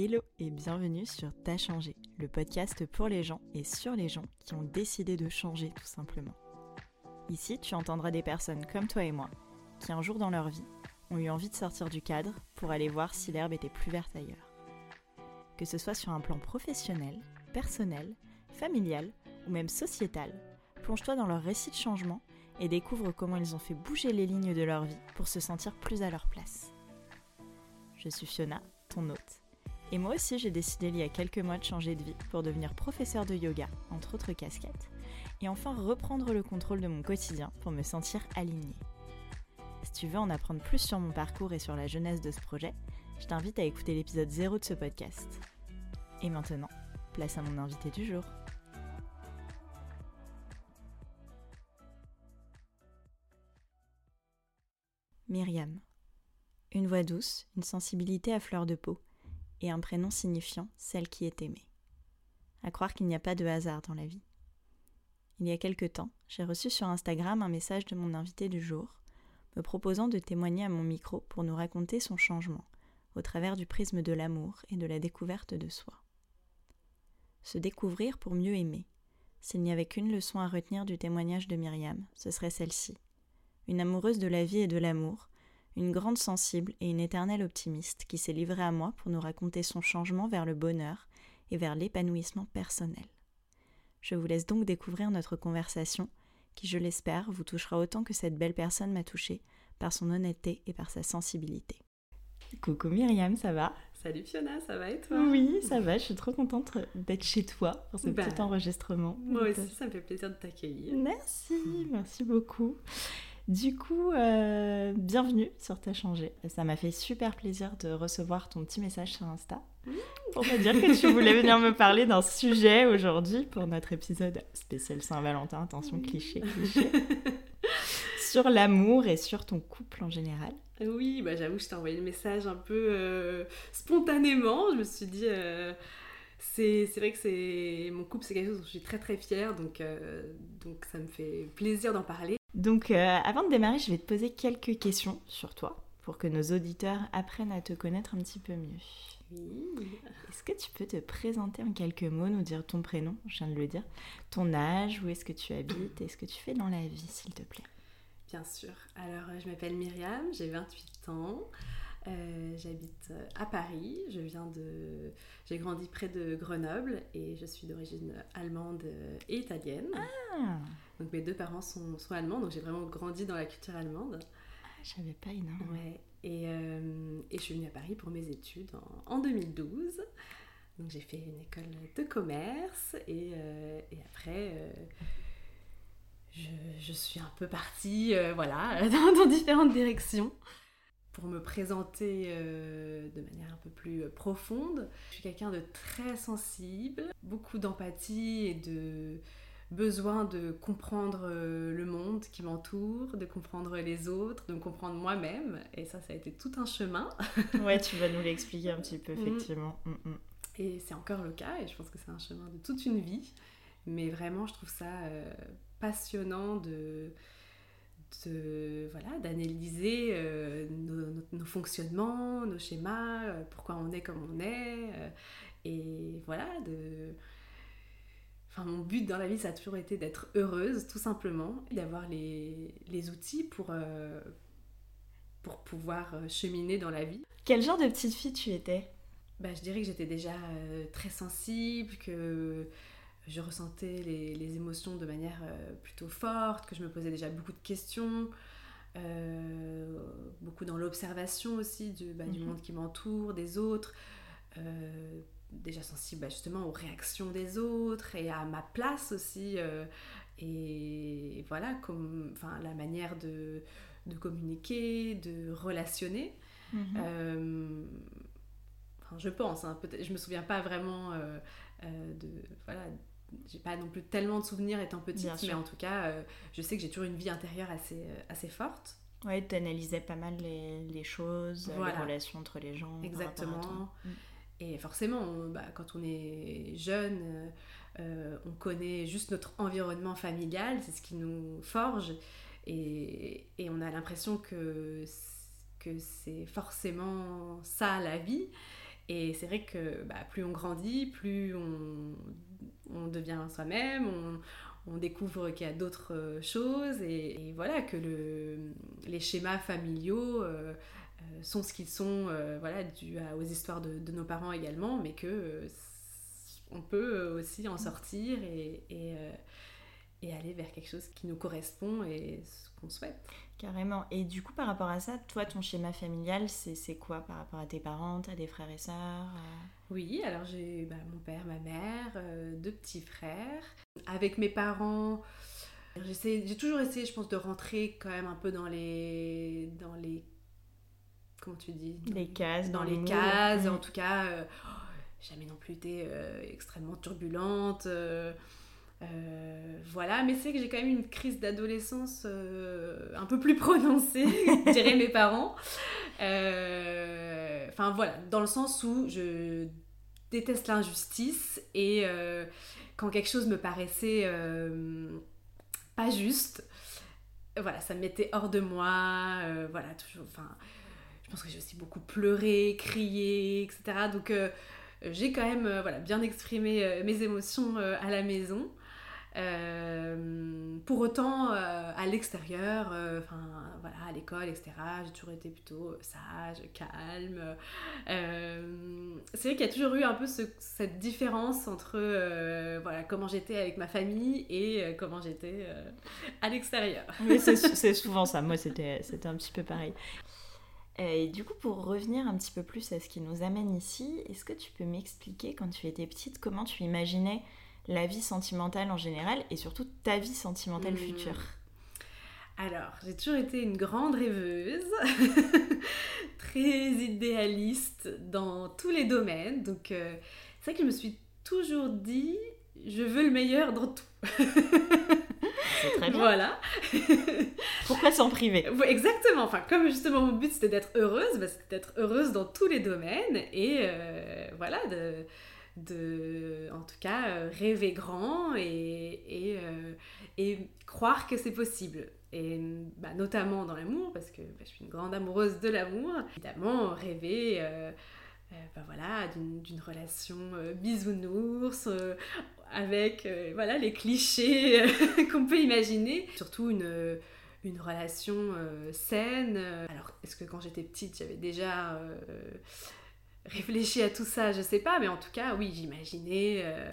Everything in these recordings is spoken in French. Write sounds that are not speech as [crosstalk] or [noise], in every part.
Hello et bienvenue sur T'as changé, le podcast pour les gens et sur les gens qui ont décidé de changer tout simplement. Ici, tu entendras des personnes comme toi et moi qui un jour dans leur vie ont eu envie de sortir du cadre pour aller voir si l'herbe était plus verte ailleurs. Que ce soit sur un plan professionnel, personnel, familial ou même sociétal, plonge-toi dans leur récit de changement et découvre comment ils ont fait bouger les lignes de leur vie pour se sentir plus à leur place. Je suis Fiona. Et moi aussi, j'ai décidé il y a quelques mois de changer de vie pour devenir professeur de yoga, entre autres casquettes, et enfin reprendre le contrôle de mon quotidien pour me sentir alignée. Si tu veux en apprendre plus sur mon parcours et sur la jeunesse de ce projet, je t'invite à écouter l'épisode 0 de ce podcast. Et maintenant, place à mon invité du jour. Myriam. Une voix douce, une sensibilité à fleur de peau, et un prénom signifiant celle qui est aimée. À croire qu'il n'y a pas de hasard dans la vie. Il y a quelque temps, j'ai reçu sur Instagram un message de mon invité du jour, me proposant de témoigner à mon micro pour nous raconter son changement, au travers du prisme de l'amour et de la découverte de soi. Se découvrir pour mieux aimer. S'il n'y avait qu'une leçon à retenir du témoignage de Myriam, ce serait celle-ci. Une amoureuse de la vie et de l'amour, une grande sensible et une éternelle optimiste qui s'est livrée à moi pour nous raconter son changement vers le bonheur et vers l'épanouissement personnel. Je vous laisse donc découvrir notre conversation qui, je l'espère, vous touchera autant que cette belle personne m'a touchée par son honnêteté et par sa sensibilité. Coucou Myriam, ça va? Salut Fiona, ça va et toi? Oui, ça va, je suis trop contente d'être chez toi pour ce Bah, petit enregistrement. Moi aussi, ça me fait plaisir de t'accueillir. Merci, merci beaucoup. Du coup, euh, bienvenue sur T'as changé. Ça m'a fait super plaisir de recevoir ton petit message sur Insta pour me dire que tu voulais venir me parler d'un sujet aujourd'hui pour notre épisode spécial Saint-Valentin. Attention, cliché, cliché. sur l'amour et sur ton couple en général. Oui, bah j'avoue, je t'ai envoyé le message un peu euh, spontanément. Je me suis dit, euh, c'est vrai que c'est mon couple, c'est quelque chose dont je suis très très fière, donc, euh, donc ça me fait plaisir d'en parler. Donc, euh, avant de démarrer, je vais te poser quelques questions sur toi pour que nos auditeurs apprennent à te connaître un petit peu mieux. Oui. Est-ce que tu peux te présenter en quelques mots, nous dire ton prénom, je viens de le dire, ton âge, où est-ce que tu habites et ce que tu fais dans la vie, s'il te plaît? Bien sûr. Alors, euh, je m'appelle Myriam, j'ai 28 ans. Euh, J'habite à Paris. Je viens de. J'ai grandi près de Grenoble et je suis d'origine allemande et italienne. Ah, Donc mes deux parents sont, sont allemands, donc j'ai vraiment grandi dans la culture allemande. je savais pas énorme. Ouais. Et, euh, et je suis venue à Paris pour mes études en, en 2012. Donc j'ai fait une école de commerce et, euh, et après euh, je, je suis un peu partie voilà, [laughs] dans, dans différentes directions. Pour me présenter de manière un peu plus profonde, je suis quelqu'un de très sensible, beaucoup d'empathie et de besoin de comprendre euh, le monde qui m'entoure, de comprendre les autres, de me comprendre moi-même. Et ça, ça a été tout un chemin. [laughs] Ouais, tu vas nous l'expliquer un petit peu, Mhm. effectivement. Mm, mm. Et c'est encore le cas, et je pense que c'est un chemin de toute une vie. Mais vraiment, je trouve ça euh, passionnant de, de voilà d'analyser euh, nos, nos- nos fonctionnements, nos schémas, euh, pourquoi on est comme on est. euh, et voilà, de... Enfin, mon but dans la vie, ça a toujours été d'être heureuse, tout simplement, d'avoir les, les outils pour, euh, pour pouvoir euh, cheminer dans la vie. Quel genre de petite fille tu étais? Bah, je dirais que j'étais déjà euh, très sensible, que je ressentais les, les émotions de manière euh, plutôt forte, que je me posais déjà beaucoup de questions, beaucoup dans l'observation aussi du, bah, du Mhm. monde qui m'entoure, des autres, déjà sensible bah, justement aux réactions des autres et à ma place aussi, euh, et voilà, comme, enfin, la manière de, de communiquer, de relationner. Mhm. Euh, enfin, je pense, hein, je me souviens pas vraiment euh, de. Voilà, j'ai pas non plus tellement de souvenirs étant petite, mais en tout cas, je sais que j'ai toujours une vie intérieure assez, assez forte. Ouais, tu analysais pas mal les, les choses, Voilà. les relations entre les gens. Exactement. Mm. Et forcément, bah, quand on est jeune, euh, euh, on connaît juste notre environnement familial, c'est ce qui nous forge. Et, on a l'impression que, que c'est forcément ça la vie. Et c'est vrai que bah, plus on grandit, plus on, devient soi-même, on, découvre qu'il y a d'autres euh, choses et, voilà que le, les schémas familiaux sont ce qu'ils sont, voilà, dû aux histoires de, nos parents également, mais que on peut aussi en sortir et, et, et, aller vers quelque chose qui nous correspond et ce qu'on souhaite. Carrément. Et du coup, par rapport à ça, toi, ton schéma familial, c'est quoi par rapport à tes parents T'as des frères et sœurs Oui, alors j'ai bah, mon père, ma mère, deux petits frères. Avec mes parents, j'ai toujours essayé, je pense, de rentrer quand même un peu dans les. Dans les comment tu dis? Les cases. Dans, les cases, en tout cas. Euh, oh, jamais non plus été euh, extrêmement turbulente. Euh, voilà, mais c'est que j'ai quand même une crise d'adolescence un peu plus prononcée, [laughs] diraient mes parents. Enfin voilà, dans le sens où je déteste l'injustice et quand quelque chose me paraissait euh, pas juste, voilà, ça me mettait hors de moi, euh, voilà, toujours, enfin, je pense que j'ai aussi beaucoup pleuré, crié, etc. Donc, euh, j'ai quand même, voilà, bien exprimé mes émotions à la maison. Euh, pour autant, euh, à l'extérieur, euh, enfin voilà, à l'école, etc., j'ai toujours été plutôt sage, calme. c'est vrai qu'il y a toujours eu un peu cette différence entre voilà, comment j'étais avec ma famille et comment j'étais à l'extérieur. Mais [laughs] c'est souvent ça, moi c'était un petit peu pareil. Et du coup, pour revenir un petit peu plus à ce qui nous amène ici, est-ce que tu peux m'expliquer, quand tu étais petite, comment tu imaginais la vie sentimentale en général et surtout ta vie sentimentale hmm. future? Alors, j'ai toujours été une grande rêveuse, [laughs] très idéaliste dans tous les domaines. Donc, euh, c'est vrai que je me suis toujours dit, je veux le meilleur dans tout. [laughs] c'est très bien. Voilà. [laughs] Pourquoi s'en priver? Exactement. Enfin, comme justement mon but c'était d'être heureuse, bah, c'était d'être heureuse dans tous les domaines et euh, voilà, de de, en tout cas, euh, rêver grand et, et, euh, et croire que c'est possible. Et bah, notamment dans l'amour, parce que bah, je suis une grande amoureuse de l'amour. Évidemment, rêver euh, bah, voilà, d'une relation bisounours, avec voilà, les clichés [laughs] qu'on peut imaginer. Surtout une, une relation saine. Alors, est-ce que quand j'étais petite, j'avais déjà réfléchi à tout ça, je sais pas, mais en tout cas, oui, j'imaginais. Euh, euh,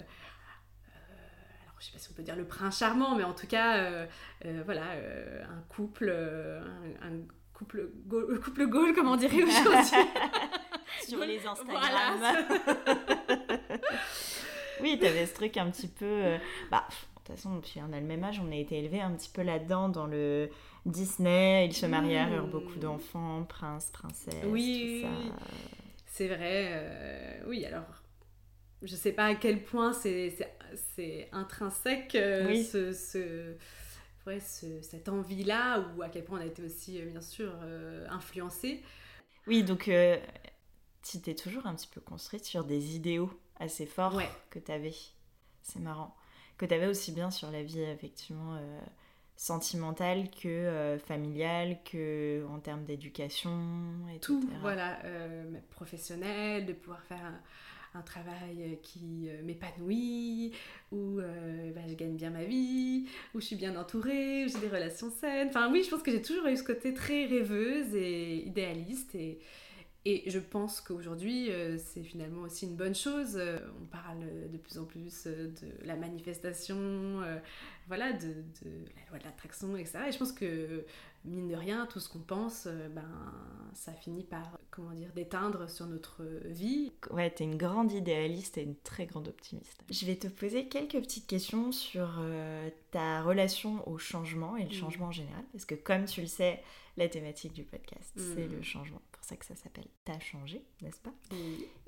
je sais pas si on peut dire le prince charmant, mais en tout cas, euh, voilà, un couple, un, couple, goal, couple comme on dirait aujourd'hui. [laughs] Sur les Instagram. [laughs] oui, tu avais ce truc un petit peu. bah, de toute façon, on a le même âge, on a été élevés un petit peu là-dedans, dans le Disney, ils se marièrent, eurent beaucoup d'enfants, princes, princesses, oui, tout ça. C'est vrai, euh, oui, alors je sais pas à quel point c'est intrinsèque euh, ce, ce, ouais, ce, cette envie-là, ou à quel point on a été aussi, euh, bien sûr, influencé. Oui, donc tu t'es toujours un petit peu construite sur des idéaux assez forts que tu avais. C'est marrant. Que tu avais aussi bien sur la vie, effectivement sentimentale que euh, familiale, que en termes d'éducation, et tout. Voilà, euh, professionnel, de pouvoir faire un, travail qui euh, m'épanouit, où bah, je gagne bien ma vie, où je suis bien entourée, où j'ai des relations saines. Enfin oui, je pense que j'ai toujours eu ce côté très rêveuse et idéaliste et et je pense qu'aujourd'hui, euh, c'est finalement aussi une bonne chose. Euh, on parle de plus en plus euh, de la manifestation, voilà, de, la loi de l'attraction, etc. Et je pense que, mine de rien, tout ce qu'on pense, ben, ça finit par, comment dire, d'éteindre sur notre vie. Ouais, t'es une grande idéaliste et une très grande optimiste. Je vais te poser quelques petites questions sur ta relation au changement et le mmh. changement en général. Parce que, comme tu le sais, la thématique du podcast, c'est mmh. le changement ça que ça s'appelle T'as changé, n'est-ce pas?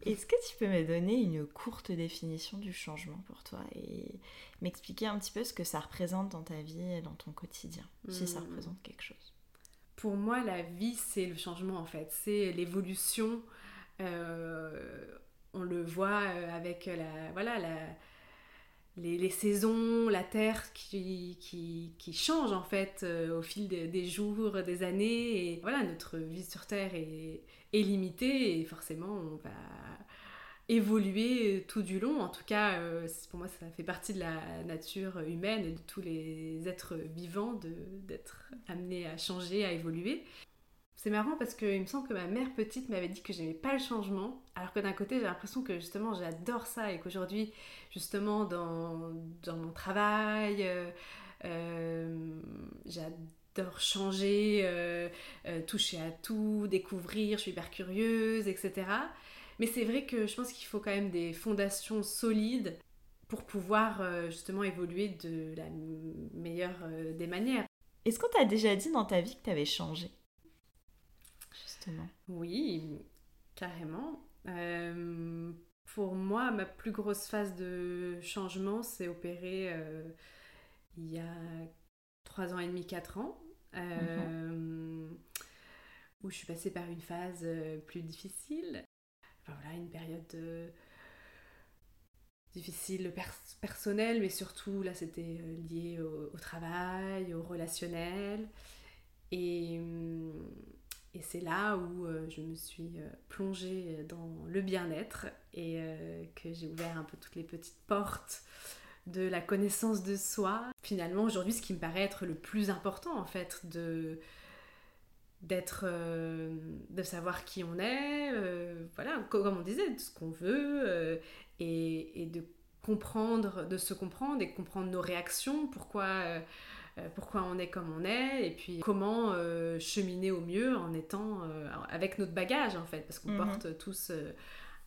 Est-ce que tu peux me donner une courte définition du changement pour toi et m'expliquer un petit peu ce que ça représente dans ta vie et dans ton quotidien, si ça hmm. représente quelque chose? Pour moi, la vie, c'est le changement en fait, c'est l'évolution. Euh, on le voit euh, avec la, voilà, la, les, saisons, la terre qui, qui, change en fait au fil des jours, des années. Voilà, notre vie sur Terre est, est limitée et forcément on va évoluer tout du long. En tout cas, pour moi, ça fait partie de la nature humaine et de tous les êtres vivants d'être amenés à changer, à évoluer. C'est marrant parce qu'il me semble que ma mère petite m'avait dit que j'aimais pas le changement, alors que d'un côté j'ai l'impression que justement j'adore ça et qu'aujourd'hui justement dans, dans, mon travail euh, euh, j'adore changer, euh, toucher à tout, découvrir, je suis hyper curieuse, etc. Mais c'est vrai que je pense qu'il faut quand même des fondations solides pour pouvoir justement évoluer de la meilleure des manières. Est-ce qu'on t'a déjà dit dans ta vie que tu avais oui, carrément. Euh, pour moi, ma plus grosse phase de changement s'est opérée euh, il y a 3 ans et demi, 4 ans, euh, mhm. où je suis passée par une phase plus difficile. Enfin voilà, une période difficile personnelle, mais surtout là c'était lié au, au, travail, au relationnel. Et et c'est là où euh, je me suis euh, plongée dans le bien-être et euh, que j'ai ouvert un peu toutes les petites portes de la connaissance de soi. Finalement, aujourd'hui, ce qui me paraît être le plus important, en fait, de d'être de savoir qui on est voilà comme on disait de ce qu'on veut et, et, de comprendre de se comprendre et comprendre nos réactions pourquoi pourquoi on est comme on est, et puis comment euh, cheminer au mieux en étant euh, avec notre bagage en fait, parce qu'on mhm. porte tous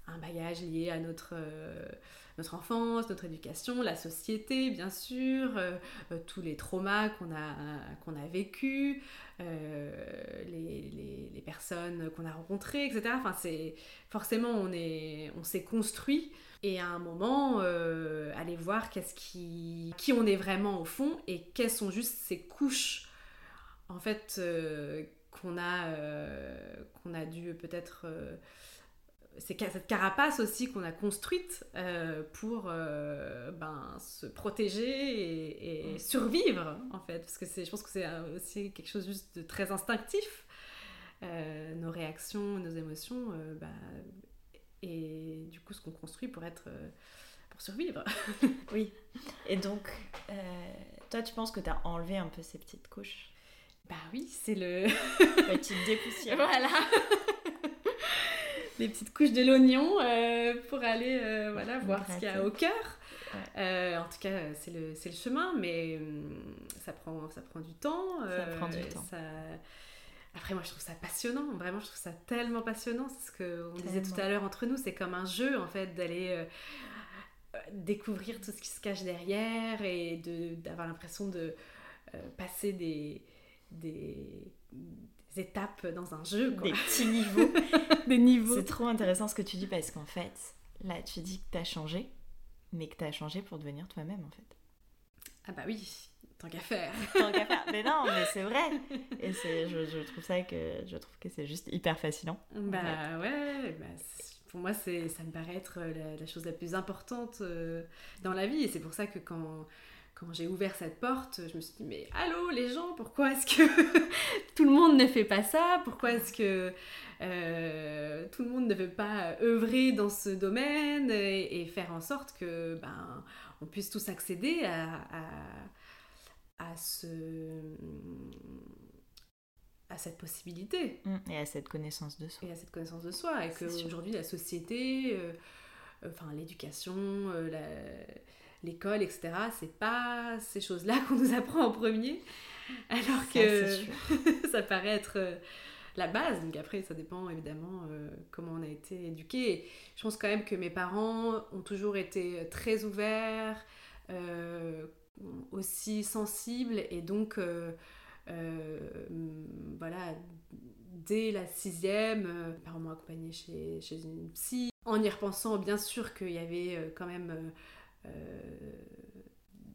un bagage lié à notre, notre enfance, notre éducation, la société bien sûr, tous les traumas qu'on a, qu'on a vécus, les, les, les, personnes qu'on a rencontrées, etc. Enfin, c'est forcément on est on s'est construit et à un moment euh, aller voir qu'est-ce qui qui on est vraiment au fond et quelles sont juste ces couches en fait euh, qu'on a euh, qu'on a dû peut-être c'est cette carapace aussi qu'on a construite pour ben, se protéger et, et, survivre en fait. Parce que c'est je pense que c'est aussi quelque chose juste de très instinctif. Nos réactions nos émotions bah, et du coup ce qu'on construit pour être euh, pour survivre. [laughs] oui. Et donc euh, toi tu penses que tu as enlevé un peu ces petites couches? Bah oui, c'est le [laughs] petite dépoussière. Voilà. Les petites couches de l'oignon euh, pour aller voilà voir ce qu'il y a au cœur. en tout cas, c'est le, le chemin, mais hum, ça prend, ça prend du temps. Ça prend du temps. Ça, après, moi, je trouve ça passionnant. Vraiment, je trouve ça tellement passionnant. C'est ce qu'on disait tout à l'heure entre nous. C'est comme un jeu, en fait, d'aller euh, euh, découvrir tout ce qui se cache derrière et d'avoir l'impression de euh, passer des, des, étapes dans un jeu. Des petits [laughs] niveaux. des niveaux. C'est trop intéressant ce que tu dis parce qu'en fait, là, tu dis que tu as changé, mais que tu as changé pour devenir toi-même, en fait. Ah bah oui, Tant qu'à faire. [laughs] Tant qu'à faire. Mais non, mais c'est vrai. Et c'est, je, je, trouve ça que je trouve que c'est juste hyper fascinant. Bah ouais. Bah, pour moi, c'est, ça me paraît être la, chose la plus importante euh, dans la vie. Et c'est pour ça que quand quand j'ai ouvert cette porte, je me suis dit, mais allô les gens, pourquoi est-ce que [laughs] tout le monde ne fait pas ça? Pourquoi est-ce que euh, tout le monde ne veut pas œuvrer dans ce domaine et, faire en sorte que ben, on puisse tous accéder à à ce à cette possibilité. Mm. Et à cette connaissance de soi. Et à cette connaissance de soi. Et qu'aujourd'hui, la société, euh, enfin l'éducation, euh, l'école, etc., c'est pas ces choses-là [laughs] qu'on nous apprend en premier. Alors que [laughs] ça paraît être euh, la base. Donc après, ça dépend évidemment comment on a été éduqué. Je pense quand même que mes parents ont toujours été très ouverts, aussi sensible et donc euh, euh, voilà dès la sixième euh, mes parents m'ont accompagnée chez, chez, une psy en y repensant bien sûr qu'il y avait quand même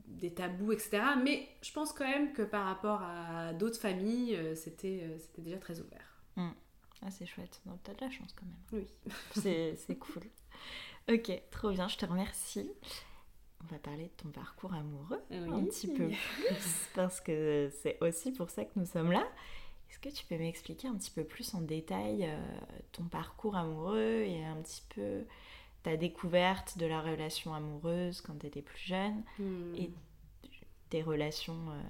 des tabous etc mais je pense quand même que par rapport à d'autres familles c'était c'était déjà très ouvert. Mmh. ah c'est chouette. T'as de la chance quand même. Oui. C'est cool. [laughs] Ok trop bien je te remercie on va parler de ton parcours amoureux un petit peu plus, [laughs] parce que c'est aussi pour ça que nous sommes là. Est-ce que tu peux m'expliquer un petit peu plus en détail euh, ton parcours amoureux et un petit peu ta découverte de la relation amoureuse quand tu étais plus jeune hmm. et tes relations, euh,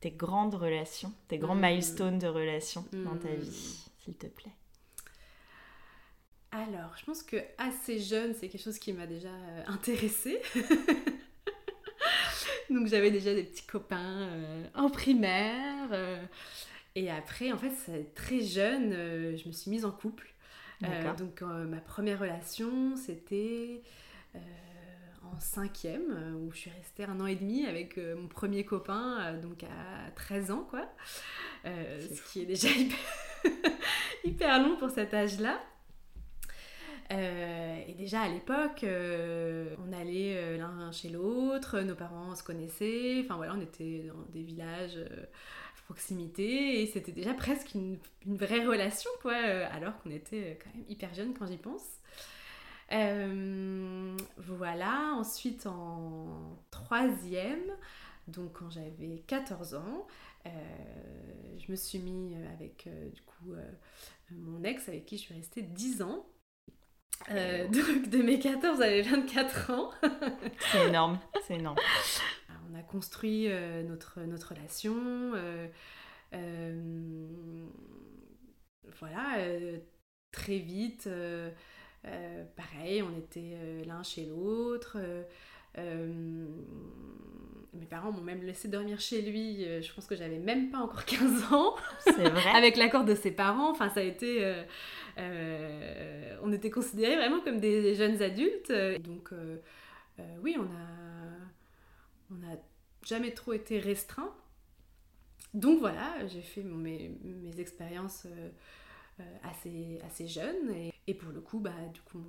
tes grandes relations, tes grands hmm. milestones de relations dans ta hmm. vie, s'il te plaît? Alors, je pense que assez jeune, c'est quelque chose qui m'a déjà euh, intéressée. [laughs] [laughs] Donc j'avais déjà des petits copains en primaire. Et après, en fait, très jeune, euh, je me suis mise en couple. Euh, donc euh, ma première relation, c'était en cinquième, où je suis restée un an et demi avec mon premier copain, donc à 13 ans, quoi. ce qui est déjà [laughs] hyper, long pour cet âge-là. Et déjà à l'époque, on allait l'un chez l'autre, nos parents se connaissaient, enfin voilà, on était dans des villages proximité et c'était déjà presque une, vraie relation quoi euh, alors qu'on était euh, quand même hyper jeunes quand j'y pense. Euh, voilà ensuite en troisième donc quand j'avais 14 ans je me suis mis avec du coup mon ex avec qui je suis restée 10 ans [laughs] donc de mes 14 à mes 24 ans [laughs] c'est énorme c'est énorme on a construit euh, notre, notre relation. Euh, euh, voilà, très vite, pareil, on était l'un chez l'autre. Mes parents m'ont même laissé dormir chez lui, je pense que j'avais même pas encore [laughs] 15 ans. C'est vrai. [laughs] Avec l'accord de ses parents, enfin ça a été... on était considérés vraiment comme des, jeunes adultes. Donc oui, on a on n'a jamais trop été restreint. Donc voilà, j'ai fait mes, mes expériences euh, euh, assez, assez jeunes. Et, et, pour le coup, bah, du coup,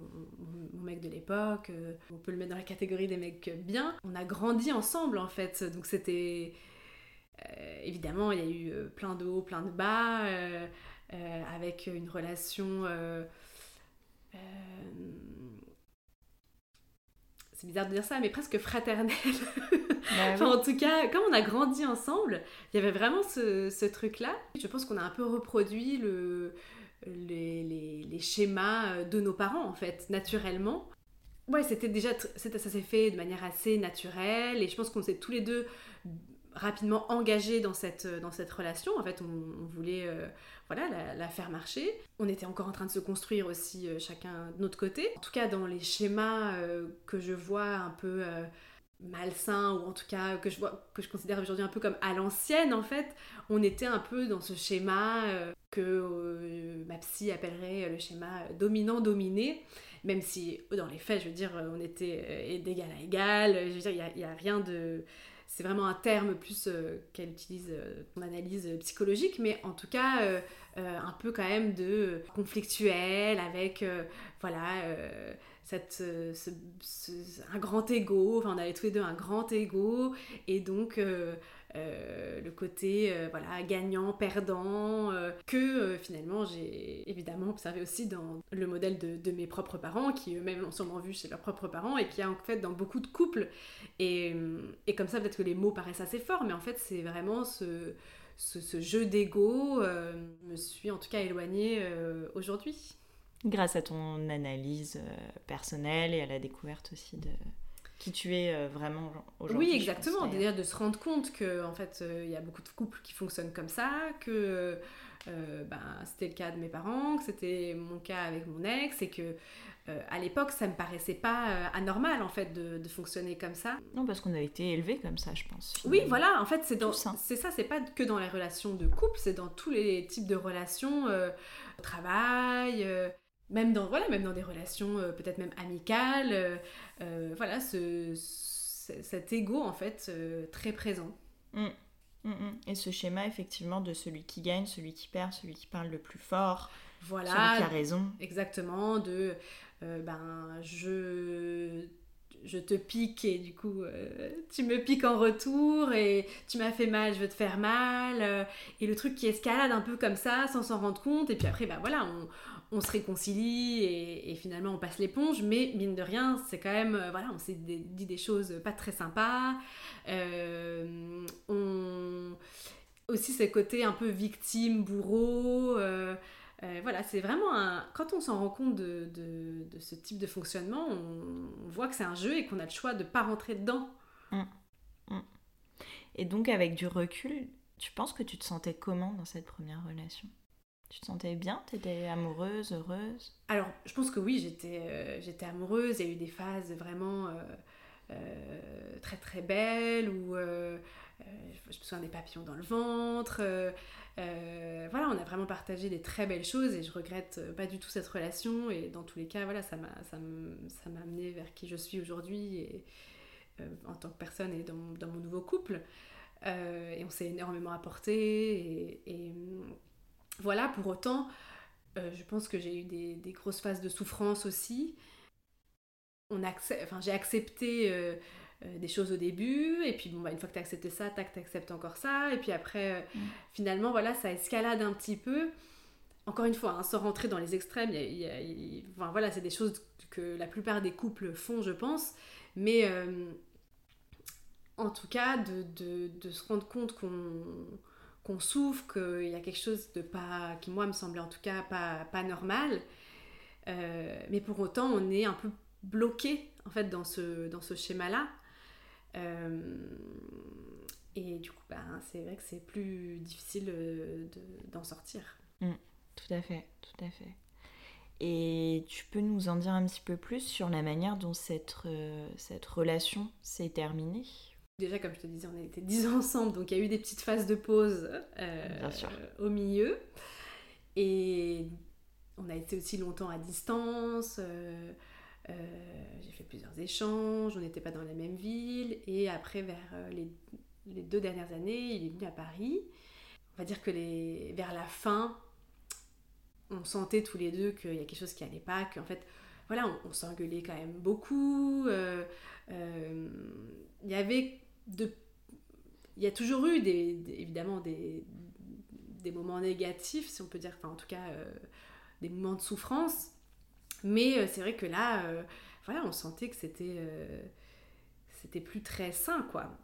mon, mec de l'époque, euh, on peut le mettre dans la catégorie des mecs bien. On a grandi ensemble en fait. Donc c'était. évidemment, il y a eu plein de hauts, plein de bas, avec une relation c'est bizarre de dire ça, mais presque fraternelle. Bah enfin, en tout cas, comme on a grandi ensemble, il y avait vraiment ce, ce truc-là. Je pense qu'on a un peu reproduit le, les, schémas de nos parents, en fait, naturellement. Ouais, c'était déjà, ça s'est fait de manière assez naturelle, et je pense qu'on s'est tous les deux rapidement engagés dans cette, dans cette relation. En fait, on, voulait euh, voilà, la, faire marcher. On était encore en train de se construire aussi euh, chacun de notre côté. En tout cas, dans les schémas euh, que je vois un peu malsains, ou en tout cas que je, vois, que je considère aujourd'hui un peu comme à l'ancienne, en fait, on était un peu dans ce schéma que ma psy appellerait le schéma dominant-dominé même si dans les faits, je veux dire, on était d'égal à égal, je veux dire, il n'y a, rien de c'est vraiment un terme plus euh, qu'elle utilise euh, en analyse psychologique, mais en tout cas euh, un peu quand même de conflictuel avec voilà cette, un grand ego, enfin on avait tous les deux un grand ego et donc euh, le côté euh, voilà gagnant, perdant, euh, que finalement j'ai évidemment observé aussi dans le modèle de, mes propres parents, qui eux-mêmes l'ont sûrement vu chez leurs propres parents, et qui a en fait dans beaucoup de couples. Et, et comme ça, peut-être que les mots paraissent assez forts, mais en fait, c'est vraiment ce, ce, jeu d'ego me suis en tout cas éloignée aujourd'hui. Grâce à ton analyse personnelle et à la découverte aussi de, qui tu es euh, vraiment aujourd'hui. Oui, exactement. Déjà de se rendre compte que en fait, euh, il y a beaucoup de couples qui fonctionnent comme ça, que euh, ben, c'était le cas de mes parents, que c'était mon cas avec mon ex, et que à l'époque, ça me paraissait pas anormal en fait de, de, fonctionner comme ça. Non, parce qu'on a été élevés comme ça, je pense. Oui, voilà. En fait, c'est dans, c'est ça. C'est pas que dans les relations de couple, c'est dans tous les types de relations, au travail même dans, voilà, même dans des relations euh, peut-être même amicales, euh, euh, voilà, ce, cet ego en fait très présent. Mm. Mm, mm. Et ce schéma effectivement de celui qui gagne, celui qui perd, celui qui parle le plus fort, voilà, celui qui a raison. Exactement, de ben je je te pique et du coup tu me piques en retour et tu m'as fait mal, je veux te faire mal et le truc qui escalade un peu comme ça sans s'en rendre compte et puis après ben voilà on, on se réconcilie et, finalement on passe l'éponge, mais mine de rien, c'est quand même, euh, voilà, on s'est dit des choses pas très sympas. Euh, on... Aussi, ces côtés un peu victime, bourreau. Euh, voilà, c'est vraiment un. Quand on s'en rend compte de, de, ce type de fonctionnement, on, voit que c'est un jeu et qu'on a le choix de ne pas rentrer dedans. Mmh. Mmh. Et donc, avec du recul, tu penses que tu te sentais comment dans cette première relation? Tu te sentais bien? Tu étais amoureuse, heureuse? Alors, je pense que oui, j'étais euh, amoureuse. Il y a eu des phases vraiment euh, euh, très très belles où je me souviens des papillons dans le ventre. voilà, on a vraiment partagé des très belles choses et je regrette pas du tout cette relation. Et dans tous les cas, voilà, ça m'a amené vers qui je suis aujourd'hui en tant que personne et dans, dans mon nouveau couple. et on s'est énormément apporté et voilà, pour autant, euh, je pense que j'ai eu des, grosses phases de souffrance aussi. On enfin, j'ai accepté euh, euh, des choses au début, et puis bon, bah, une fois que tu as accepté ça, tac, tu acceptes encore ça, et puis après, mm. finalement, voilà, ça escalade un petit peu. Encore une fois, hein, sans rentrer dans les extrêmes, voilà, c'est des choses que la plupart des couples font, je pense, mais en tout cas, de, de se rendre compte qu'on qu'on souffre, qu'il y a quelque chose de pas, qui moi me semblait en tout cas pas, pas normal. Euh, mais pour autant, on est un peu bloqué en fait dans ce, dans ce schéma-là. Euh, et du coup, ben, c'est vrai que c'est plus difficile euh, d'en sortir. Mm, tout à fait, tout à fait. Et tu peux nous en dire un petit peu plus sur la manière dont cette, cette relation s'est terminée? Déjà, comme je te disais, on a été 10 ans ensemble, donc il y a eu des petites phases de pause euh, au milieu. Et on a été aussi longtemps à distance. Euh, euh, j'ai fait plusieurs échanges, on n'était pas dans la même ville. Et après, vers les, les, deux dernières années, il est venu à Paris. On va dire que les, vers la fin, on sentait tous les deux qu'il y a quelque chose qui allait pas, qu'en fait, voilà, on, on s'engueulait quand même beaucoup. Il y avait il y a toujours eu des, évidemment des, des, moments négatifs, si on peut dire, enfin en tout cas euh, des moments de souffrance, mais euh, c'est vrai que là, euh, voilà, on sentait que c'était c'était plus très sain, quoi.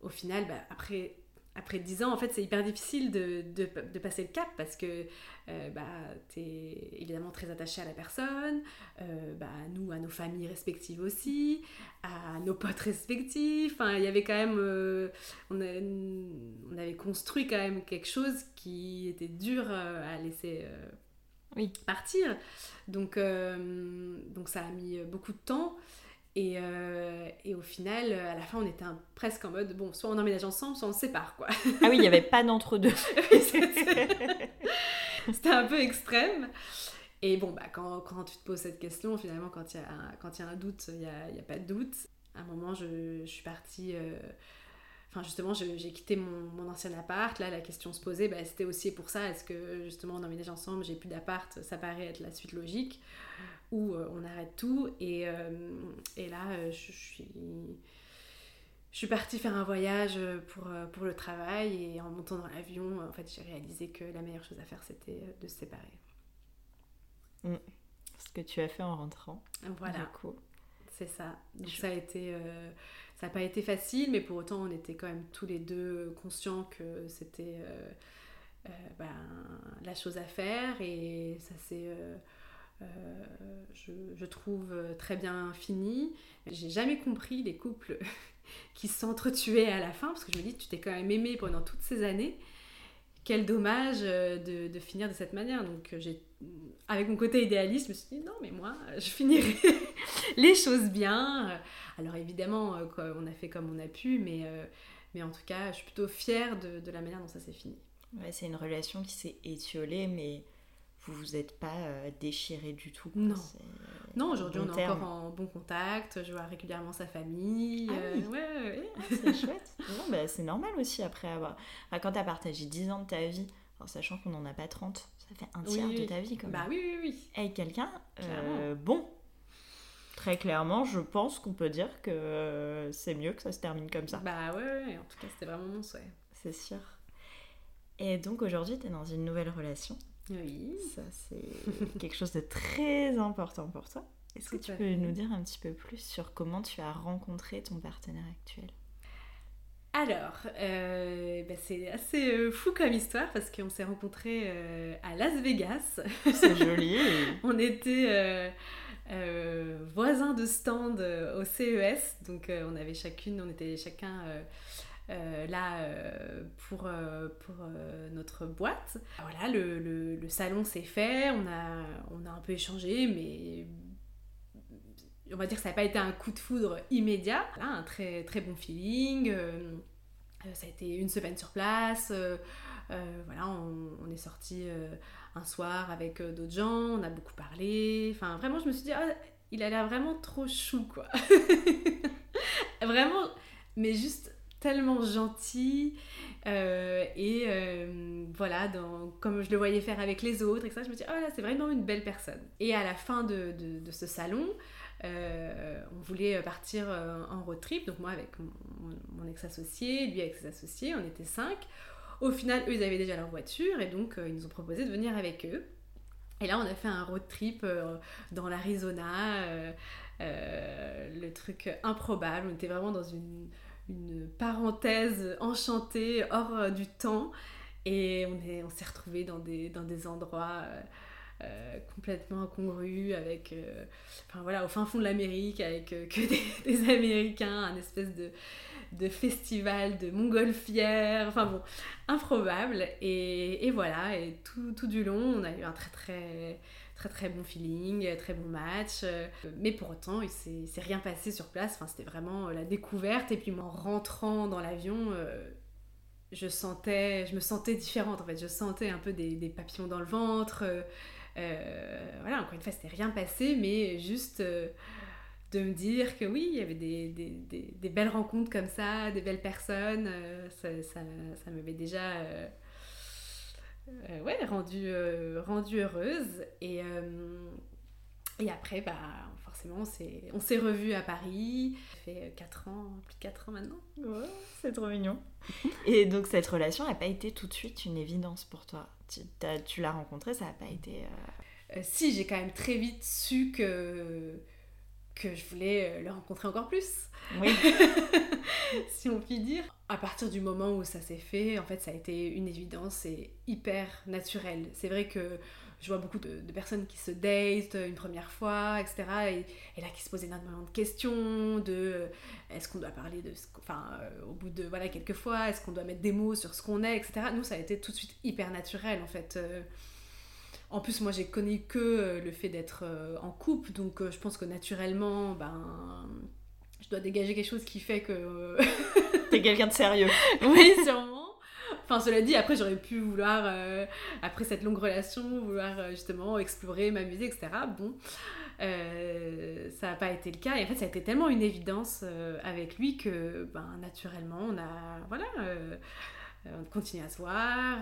Au final, bah, après après 10 ans, en fait, c'est hyper difficile de, de, passer le cap parce que euh, bah, tu es évidemment très attaché à la personne, euh, bah, nous, à nos familles respectives aussi, à nos potes respectifs. Enfin, il y avait quand même. Euh, on, on, avait construit quand même quelque chose qui était dur à laisser oui. partir. Donc, donc, ça a mis beaucoup de temps. Euh, et, au final, à la fin, on était presque en mode, bon, soit on emménage ensemble, soit on se sépare, quoi. Ah oui, il n'y avait pas d'entre-deux. [laughs] C'était un peu extrême. Et bon, bah, quand, quand, tu te poses cette question, finalement, quand il y, a un, quand y a un doute, il n'y a, y a, pas de doute. À un moment, je, je suis partie... Euh, enfin, justement, j'ai quitté mon, mon, ancien appart. Là, la question se posait, bah, c'était aussi pour ça. Est-ce que, justement, on emménage ensemble, j'ai plus d'appart Ça paraît être la suite logique où euh, on arrête tout. Et, euh, et là, euh, je, suis je suis partie faire un voyage pour, pour le travail et en montant dans l'avion, en fait, j'ai réalisé que la meilleure chose à faire, c'était de se séparer. Mm. Ce que tu as fait en rentrant. Voilà. C'est ça. Donc ça a été, ça n'a pas été facile, mais pour autant, on était quand même tous les deux conscients que c'était ben, la chose à faire et ça s'est euh, je, trouve très bien fini. J'ai jamais compris les couples [laughs] qui s'entretuaient à la fin, parce que je me dis, tu t'es quand même aimé pendant toutes ces années. Quel dommage euh, de, finir de cette manière. Donc, euh, avec mon côté idéaliste, je me suis dit, non, mais moi, je finirai [laughs] les choses bien. Alors, évidemment, on a fait comme on a pu, mais, en tout cas, je suis plutôt fière de, la manière dont ça s'est fini. C'est une relation qui s'est étiolée, mais vous vous êtes pas euh, déchiré du tout. Non. Non, aujourd'hui on est encore en bon contact, je vois régulièrement sa famille. Ah euh, ouais, ah, c'est chouette. [laughs] Non, bah, c'est normal aussi après avoir. quand tu as partagé 10 ans de ta vie, en sachant qu'on n'en a pas 30, ça fait un tiers de ta vie quand bah même. Bah oui, oui, oui. Avec quelqu'un, euh, bon, très clairement, je pense qu'on peut dire que c'est mieux que ça se termine comme ça. Bah ouais, en tout cas, c'était vraiment mon souhait. C'est sûr. Et donc aujourd'hui, tu es dans une nouvelle relation Oui. Ça, c'est [laughs] quelque chose de très important pour toi. Est-ce que tu peux nous dire un petit peu plus sur comment tu as rencontré ton partenaire actuel? Alors, euh, ben, c'est assez euh, fou comme histoire parce qu'on s'est rencontrés euh, à Las Vegas. C'est [laughs] joli. on était voisins de stand au CES, donc on avait chacune, on était chacun là pour, pour notre boîte. Voilà, le, le salon s'est fait, on a, on a un peu échangé, mais on va dire que ça n'a pas été un coup de foudre immédiat. un très, très bon feeling. Euh, euh, ça a été une semaine sur place. Euh, voilà, on, est sorti un soir avec d'autres gens, on a beaucoup parlé. Enfin, vraiment, je me suis dit, ah, il a l'air vraiment trop chou, quoi. [laughs] vraiment, mais juste tellement gentil. et voilà, dans, comme je le voyais faire avec les autres, et ça, je me dis, oh là, c'est vraiment une belle personne. Et à la fin de, de ce salon, euh, on voulait partir euh, en road trip, donc moi avec mon, ex-associé, lui avec ses associés, on était cinq. Au final, eux, ils avaient déjà leur voiture et donc euh, ils nous ont proposé de venir avec eux. Et là, on a fait un road trip dans l'Arizona, le truc improbable. On était vraiment dans une, parenthèse enchantée, hors du temps. Et on s'est on retrouvés dans des, endroits euh, complètement incongru avec euh, enfin au fin fond de l'Amérique avec euh, que [laughs] des, Américains un espèce de, de festival de montgolfières enfin bon improbable et, et, voilà et tout, tout, du long on a eu un très très très très bon feeling très bon match. Mais pour autant il s'est rien passé sur place. Enfin c'était vraiment la découverte. Et puis en rentrant dans l'avion je sentais je me sentais différente en fait. Je sentais un peu des, papillons dans le ventre. Euh, voilà, encore une fois, c'était rien passé, mais juste euh, de me dire que oui, il y avait des, belles rencontres comme ça, des belles personnes, euh, ça, ça, ça m'avait déjà ouais, rendue rendu heureuse. Et, et après, bah, forcément, on s'est revus à Paris. Ça fait 4 ans, plus de 4 ans maintenant. Ouais, c'est trop mignon. [laughs] et donc, cette relation n'a pas été tout de suite une évidence pour toi? Tu, l'as rencontré, ça n'a pas été... Euh, euh, si, j'ai quand même très vite su que, que je voulais euh, le rencontrer encore plus. Oui. [laughs] si on peut dire. À partir du moment où ça s'est fait, en fait, ça a été une évidence et hyper naturel. C'est vrai que je vois beaucoup de, personnes qui se datent une première fois, etc. Et, là, qui se posent énormément de questions, de est-ce qu'on doit parler de... Enfin, au bout de, voilà, quelques fois, est-ce qu'on doit mettre des mots sur ce qu'on est, etc. Nous, ça a été tout de suite hyper naturel, en fait. En plus, moi, j'ai connu que le fait d'être en couple, donc je pense que naturellement, ben je dois dégager quelque chose qui fait que. [laughs] T'es quelqu'un de sérieux. [laughs] oui, sûrement. Enfin, cela dit, après, j'aurais pu vouloir, euh, après cette longue relation, vouloir euh, justement explorer, m'amuser, etc. Bon, euh, ça n'a pas été le cas. Et en fait, ça a été tellement une évidence avec lui que, ben, naturellement, on a. Voilà. On continue à se voir,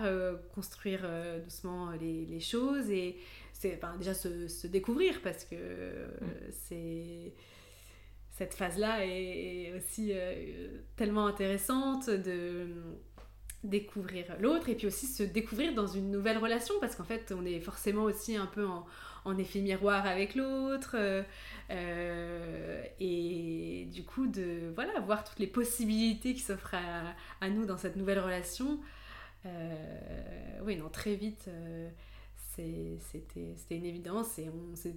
construire doucement les, les, choses et c'est déjà se, se, découvrir parce que mm. c'est cette phase-là est, aussi euh, tellement intéressante de découvrir l'autre et puis aussi se découvrir dans une nouvelle relation parce qu'en fait on est forcément aussi un peu en, effet miroir avec l'autre euh, euh, et du coup de voilà voir toutes les possibilités qui s'offrent à, nous dans cette nouvelle relation oui non très vite c'était une évidence et on s'est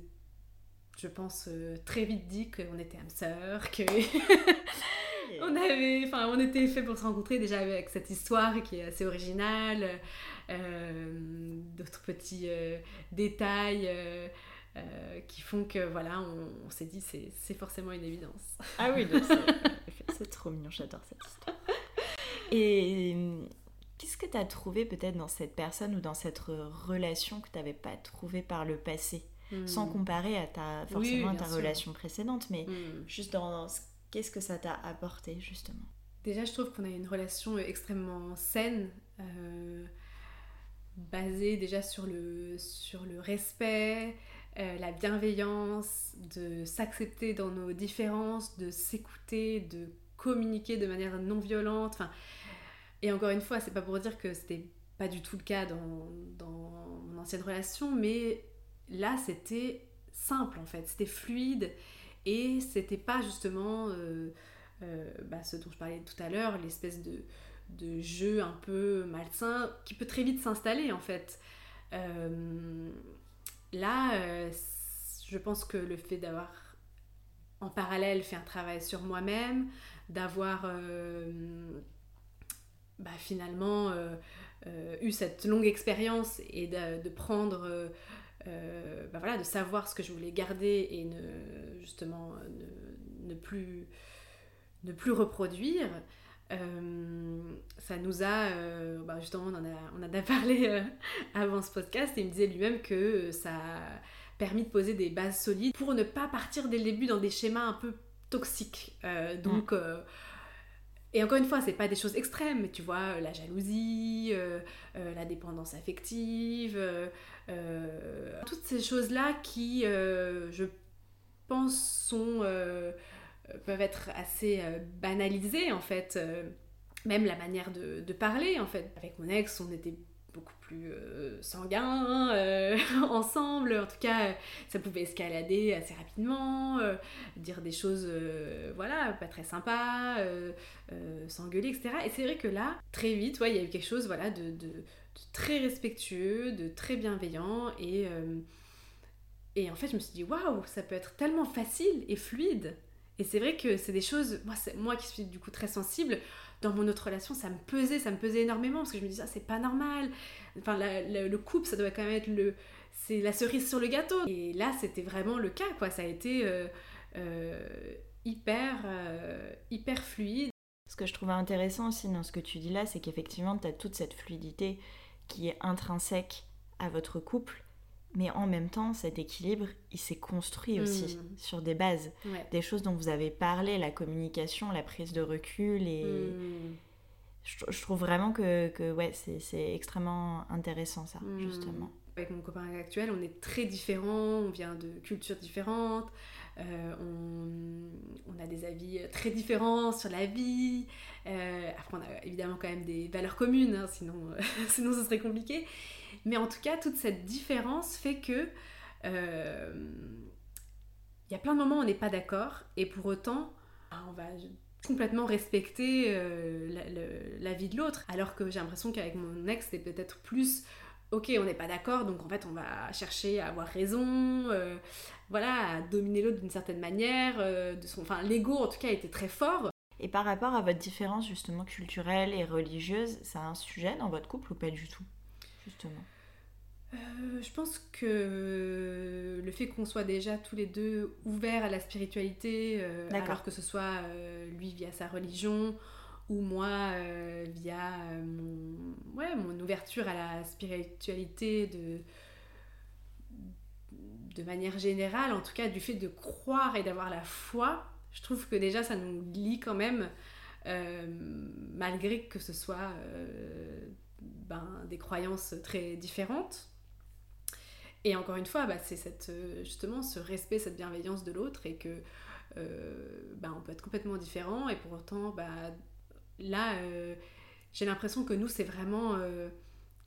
je pense, euh, très vite dit qu'on était âmes sœurs, que [laughs] on avait, enfin, on était fait pour se rencontrer déjà avec cette histoire qui est assez originale, euh, d'autres petits euh, détails. qui font que voilà, on, s'est dit c'est, c'est forcément une évidence. Ah oui, [laughs] c'est trop mignon, j'adore cette histoire. Et qu'est-ce que tu as trouvé peut-être dans cette personne ou dans cette relation que tu n'avais pas trouvé par le passé? Sans hmm. comparer à ta, forcément à ta relation précédente, mais hmm. juste dans, qu'est-ce que ça t'a apporté justement? Déjà, je trouve qu'on a une relation extrêmement saine, euh, basée déjà sur le, sur le respect, euh, la bienveillance, de s'accepter dans nos différences, de s'écouter, de communiquer de manière non violente. Enfin, et encore une fois, c'est pas pour dire que c'était pas du tout le cas dans, dans mon ancienne relation, mais là c'était simple en fait, c'était fluide et c'était pas justement euh, euh, bah, ce dont je parlais tout à l'heure, l'espèce de, de, jeu un peu malsain qui peut très vite s'installer en fait. Euh, là, je pense que le fait d'avoir en parallèle fait un travail sur moi-même, d'avoir bah, finalement eu cette longue expérience et de, prendre euh, bah de savoir ce que je voulais garder et ne, justement ne plus reproduire. Euh, ça nous a, euh, bah justement, on en a, on en a parlé avant ce podcast et il me disait lui-même que ça a permis de poser des bases solides pour ne pas partir dès le début dans des schémas un peu toxiques. donc, mm. Et encore une fois, c'est pas des choses extrêmes, tu vois, la jalousie, la dépendance affective, euh, toutes ces choses-là qui, euh, je pense, sont, euh, peuvent être assez banalisées en fait. même la manière de, parler en fait. Avec mon ex, on était beaucoup plus sanguins [laughs] ensemble. En tout cas, ça pouvait escalader assez rapidement, dire des choses, voilà, pas très sympas, s'engueuler, etc. Et c'est vrai que là, très vite, il y a eu quelque chose, voilà, de, très respectueux, de très bienveillant. Et, euh, et en fait, je me suis dit, waouh, ça peut être tellement facile et fluide. Et c'est vrai que c'est des choses, moi, moi qui suis du coup très sensible, dans mon autre relation, ça me pesait, ça me pesait énormément parce que je me disais, ah, c'est pas normal. Enfin, le couple, ça doit quand même être le. C'est la cerise sur le gâteau. Et là, c'était vraiment le cas, quoi. Ça a été euh, euh, hyper, hyper fluide. Ce que je trouvais intéressant aussi dans ce que tu dis là, c'est qu'effectivement, tu as toute cette fluidité qui est intrinsèque à votre couple, mais en même temps, cet équilibre, il s'est construit aussi mm. sur des bases, des choses dont vous avez parlé, la communication, la prise de recul, et mm. je, trouve vraiment que, que ouais, c'est extrêmement intéressant ça, mm. justement. Avec mon copain actuel, on est très différents, on vient de cultures différentes, euh, on, on, a des avis très différents sur la vie. Euh, après, on a évidemment quand même des valeurs communes, hein, sinon, [laughs] sinon ce serait compliqué. Mais en tout cas, toute cette différence fait que il y a plein de moments où on n'est pas d'accord, et pour autant, bah, on va complètement respecter la, la, vie de l'autre. Alors que j'ai l'impression qu'avec mon ex, c'est peut-être plus ok, on n'est pas d'accord, donc en fait, on va chercher à avoir raison, euh, voilà, à dominer l'autre d'une certaine manière. Euh. Enfin, l'ego, en tout cas, était très fort. Et par rapport à votre différence, justement, culturelle et religieuse, a un sujet dans votre couple ou pas du tout, justement. Euh, je pense que le fait qu'on soit déjà tous les deux ouverts à la spiritualité, alors que ce soit lui via sa religion, ou moi, euh, via euh, mon, ouais, mon ouverture à la spiritualité de, de manière générale, en tout cas du fait de croire et d'avoir la foi, je trouve que déjà ça nous lie quand même, euh, malgré que ce soit ben, des croyances très différentes. Et encore une fois, bah, c'est cette, justement ce respect, cette bienveillance de l'autre et que ben, on peut être complètement différent et pour autant bah, là, euh, j'ai l'impression que nous, c'est vraiment, euh,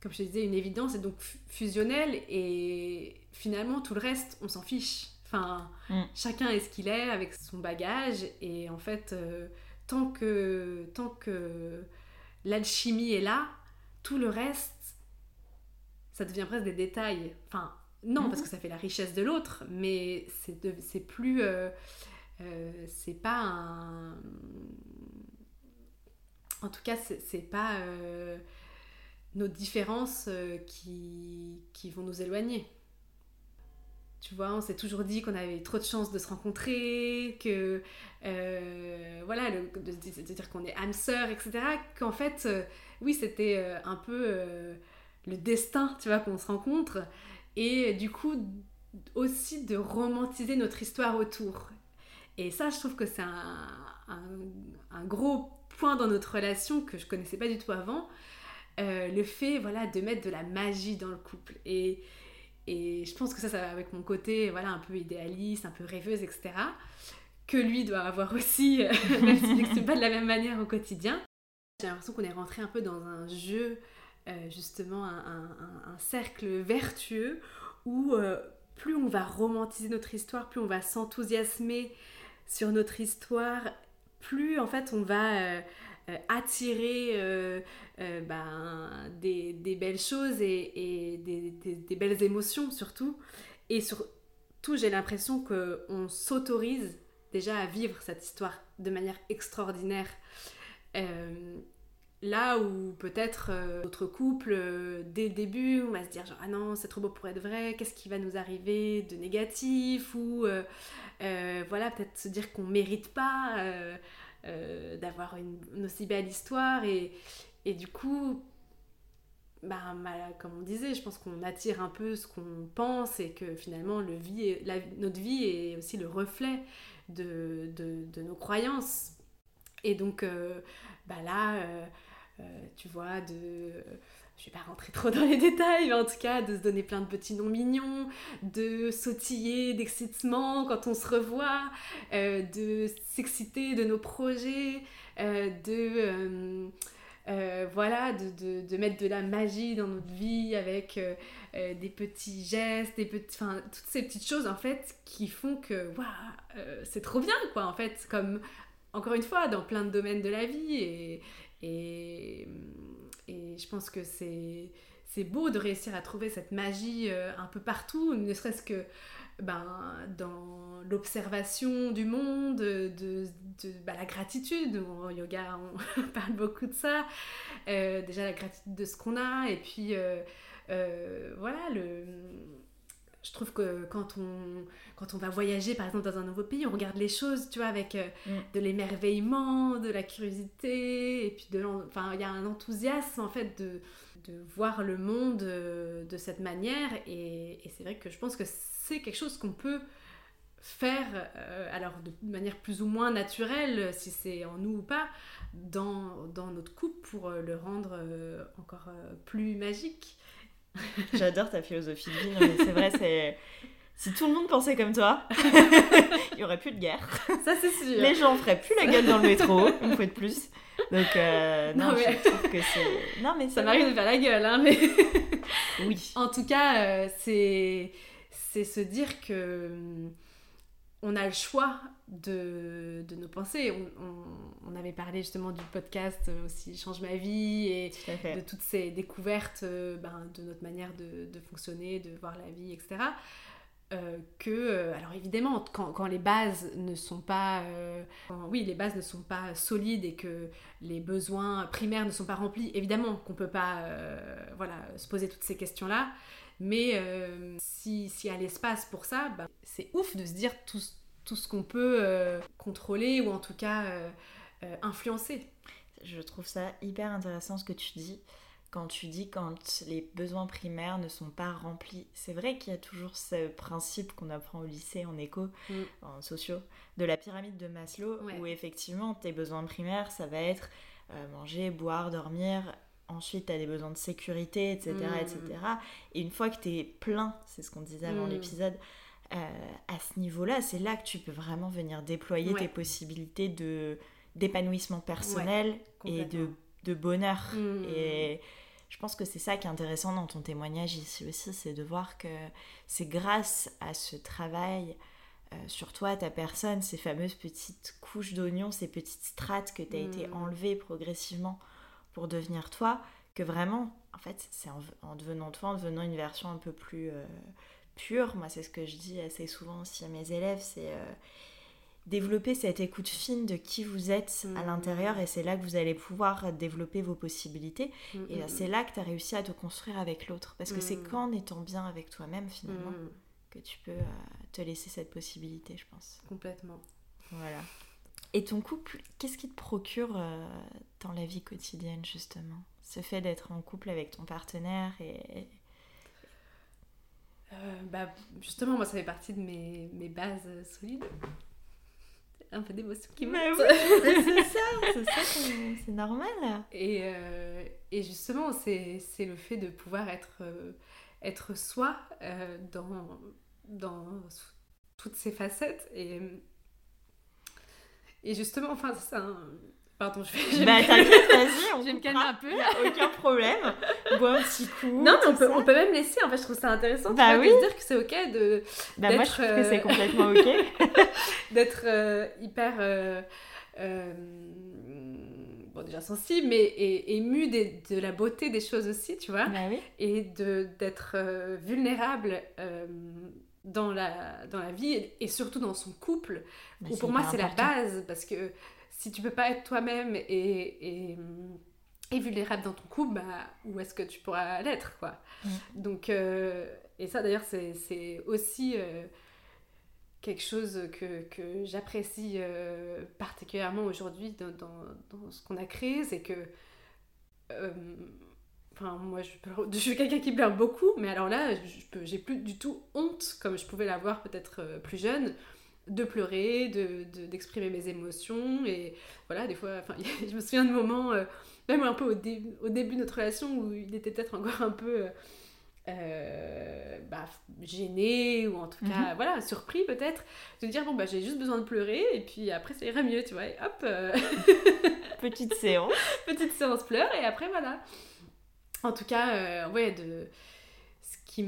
comme je te disais, une évidence et donc fusionnel. Et finalement, tout le reste, on s'en fiche. Enfin, mm. chacun est ce qu'il est avec son bagage. Et en fait, euh, tant que, tant que l'alchimie est là, tout le reste, ça devient presque des détails. Enfin, non, parce mm-hmm. que ça fait la richesse de l'autre, mais c'est plus. c'est pas un en tout cas, c'est pas euh, nos différences euh, qui, qui, vont nous éloigner. Tu vois, on s'est toujours dit qu'on avait trop de chances de se rencontrer, que euh, voilà, de, dire qu'on est âme sœur, etc. Qu'en fait, oui, c'était un peu le destin, tu vois, qu'on se rencontre. Et du coup, aussi de romantiser notre histoire autour. Et ça, je trouve que c'est un, un, un, gros point dans notre relation que je connaissais pas du tout avant, euh, le fait voilà de mettre de la magie dans le couple et et je pense que ça ça va avec mon côté voilà un peu idéaliste un peu rêveuse etc que lui doit avoir aussi [laughs] même s'il n'exprime pas de la même manière au quotidien. J'ai l'impression qu'on est rentré un peu dans un jeu justement un, cercle vertueux où plus on va romantiser notre histoire, plus on va s'enthousiasmer sur notre histoire, plus en fait on va attirer ben, des, belles choses et, des, belles émotions surtout. Et surtout, j'ai l'impression qu'on s'autorise déjà à vivre cette histoire de manière extraordinaire. Euh, là où peut-être euh, notre couple, euh, dès le début, on va se dire genre ah non c'est trop beau pour être vrai, qu'est-ce qui va nous arriver de négatif? ou voilà peut-être se dire qu'on mérite pas d'avoir une, aussi belle histoire et, et du coup bah, comme on disait, je pense qu'on attire un peu ce qu'on pense et que finalement le vie notre vie est aussi le reflet de, de, nos croyances. Et donc, euh, bah là, euh, euh, tu vois, de je vais pas rentrer trop dans les détails, mais en tout cas de se donner plein de petits noms mignons, de sautiller d'excitement quand on se revoit, de s'exciter de nos projets, de euh, voilà, de, de, mettre de la magie dans notre vie avec euh, euh, des petits gestes, des petits, toutes ces petites choses en fait qui font que c'est trop bien quoi en fait, comme encore une fois dans plein de domaines de la vie et, et je pense que c'est c'est beau de réussir à trouver cette magie un peu partout, ne serait-ce que ben, dans l'observation du monde, de, de bah, la gratitude. Au yoga, on [laughs] parle beaucoup de ça. Euh, déjà, la gratitude de ce qu'on a. Et puis, euh, euh, voilà, le... je trouve que quand on, quand on va voyager, par exemple, dans un nouveau pays, on regarde les choses, tu vois, avec mm. de l'émerveillement, de la curiosité. Et puis, de enfin, il y a un enthousiasme, en fait, de de voir le monde de cette manière et, et c'est vrai que je pense que c'est quelque chose qu'on peut faire, euh, alors de manière plus ou moins naturelle, si c'est en nous ou pas, dans, dans notre couple pour euh, le rendre euh, encore plus magique. [laughs] J'adore ta philosophie de vie, mais c'est vrai, c'est... [laughs] Si tout le monde pensait comme toi, [laughs] il n'y aurait plus de guerre. Ça, c'est sûr. Les gens feraient plus la gueule dans le métro, une fois de plus. Donc, non, mais... je trouve que c'est. Non, mais ça m'arrive de faire la gueule, hein, mais. oui. En tout cas, c'est c'est se dire que hum, on a le choix de, de nos pensées. On, on, avait parlé justement du podcast aussi Change ma vie et de toutes ces découvertes euh, ben, de notre manière de, de, fonctionner, de voir la vie, etc. Euh, que, euh, alors évidemment, quand, quand, les bases ne sont pas, oui, les bases ne sont pas solides et que les besoins primaires ne sont pas remplis, évidemment qu'on peut pas, voilà, se poser toutes ces questions-là. Mais euh, s'il y a l'espace pour ça, bah, c'est ouf de se dire tout, tout ce qu'on peut euh, contrôler ou en tout cas euh, influencer. Je trouve ça hyper intéressant ce que tu dis quand tu dis quand les besoins primaires ne sont pas remplis. C'est vrai qu'il y a toujours ce principe qu'on apprend au lycée en éco, mm. en sociaux, de la pyramide de Maslow, où effectivement tes besoins primaires, ça va être manger, boire, dormir, ensuite tu as des besoins de sécurité, etc. etc. Mm. Et une fois que tu es plein, c'est ce qu'on disait avant mm. l'épisode, euh, à ce niveau-là, c'est là que tu peux vraiment venir déployer tes possibilités de d'épanouissement personnel et de, de bonheur. Mm. Et je pense que c'est ça qui est intéressant dans ton témoignage ici aussi, c'est de voir que c'est grâce à ce travail euh, sur toi, ta personne, ces fameuses petites couches d'oignons, ces petites strates que tu as été enlevées progressivement pour devenir toi, que vraiment, en fait, c'est en, devenant toi, en devenant une version un peu plus euh, pure. Moi, c'est ce que je dis assez souvent aussi à mes élèves, c'est euh, développer cette écoute fine de qui vous êtes à mmh. l'intérieur et c'est là que vous allez pouvoir développer vos possibilités. Mmh, et mmh, c'est là que tu as réussi à te construire avec l'autre. Parce que c'est qu'en étant bien avec toi-même, finalement, que tu peux euh, te laisser cette possibilité, je pense. Complètement. Voilà. Et ton couple, qu'est-ce qui te procure euh, dans la vie quotidienne justement? Ce fait d'être en couple avec ton partenaire et... Euh, bah, justement, moi ça fait partie de mes, mes bases solides. Un peu d'émotion qui monte. c'est [laughs] ça, c'est ça, c'est normal. Et, euh, et justement, c'est le fait de pouvoir être, être soi dans, dans toutes ses facettes. Et et justement, enfin, c'est Pardon, je vais. je Bah me- t'inquiète, vas-y, on Je vais me calmer un peu. Y a aucun problème. Bois un petit coup. Non, mais on peut, on peut même laisser. En fait, je trouve ça intéressant Bah oui. de dire que c'est ok de Bah moi je trouve que c'est euh, complètement ok. [laughs] d'être euh, hyper euh, bon déjà sensible, mais et, ému des- de la beauté des choses aussi, tu vois, bah oui. et de d'être vulnérable. Dans la, dans la vie et, surtout dans son couple, Bah, où pour moi c'est la base parce que si tu peux pas être toi-même et, et, et vulnérable dans ton couple, bah, où est-ce que tu pourras l'être quoi? Donc, euh, et ça d'ailleurs c'est c'est aussi euh, quelque chose que, que j'apprécie euh, particulièrement aujourd'hui dans, dans, dans ce qu'on a créé, c'est que Enfin, moi, [laughs] je, suis quelqu'un qui pleure beaucoup, mais alors là, j'ai plus du tout honte, comme je pouvais l'avoir peut-être euh, plus jeune, de pleurer, de, de- d'exprimer mes émotions. Et voilà, des fois, enfin, [laughs] je me souviens de moments, euh, même un peu au, dé- au début de notre relation, où il était peut-être encore un peu euh, bah, gêné, ou en tout cas, voilà, surpris peut-être, de dire, bon, bah, j'ai juste besoin de pleurer, et puis après, ça ira mieux, tu vois, et hop euh, [laughs] Petite séance. petite séance pleure et après voilà. En tout cas, euh, ouais, de ce qui.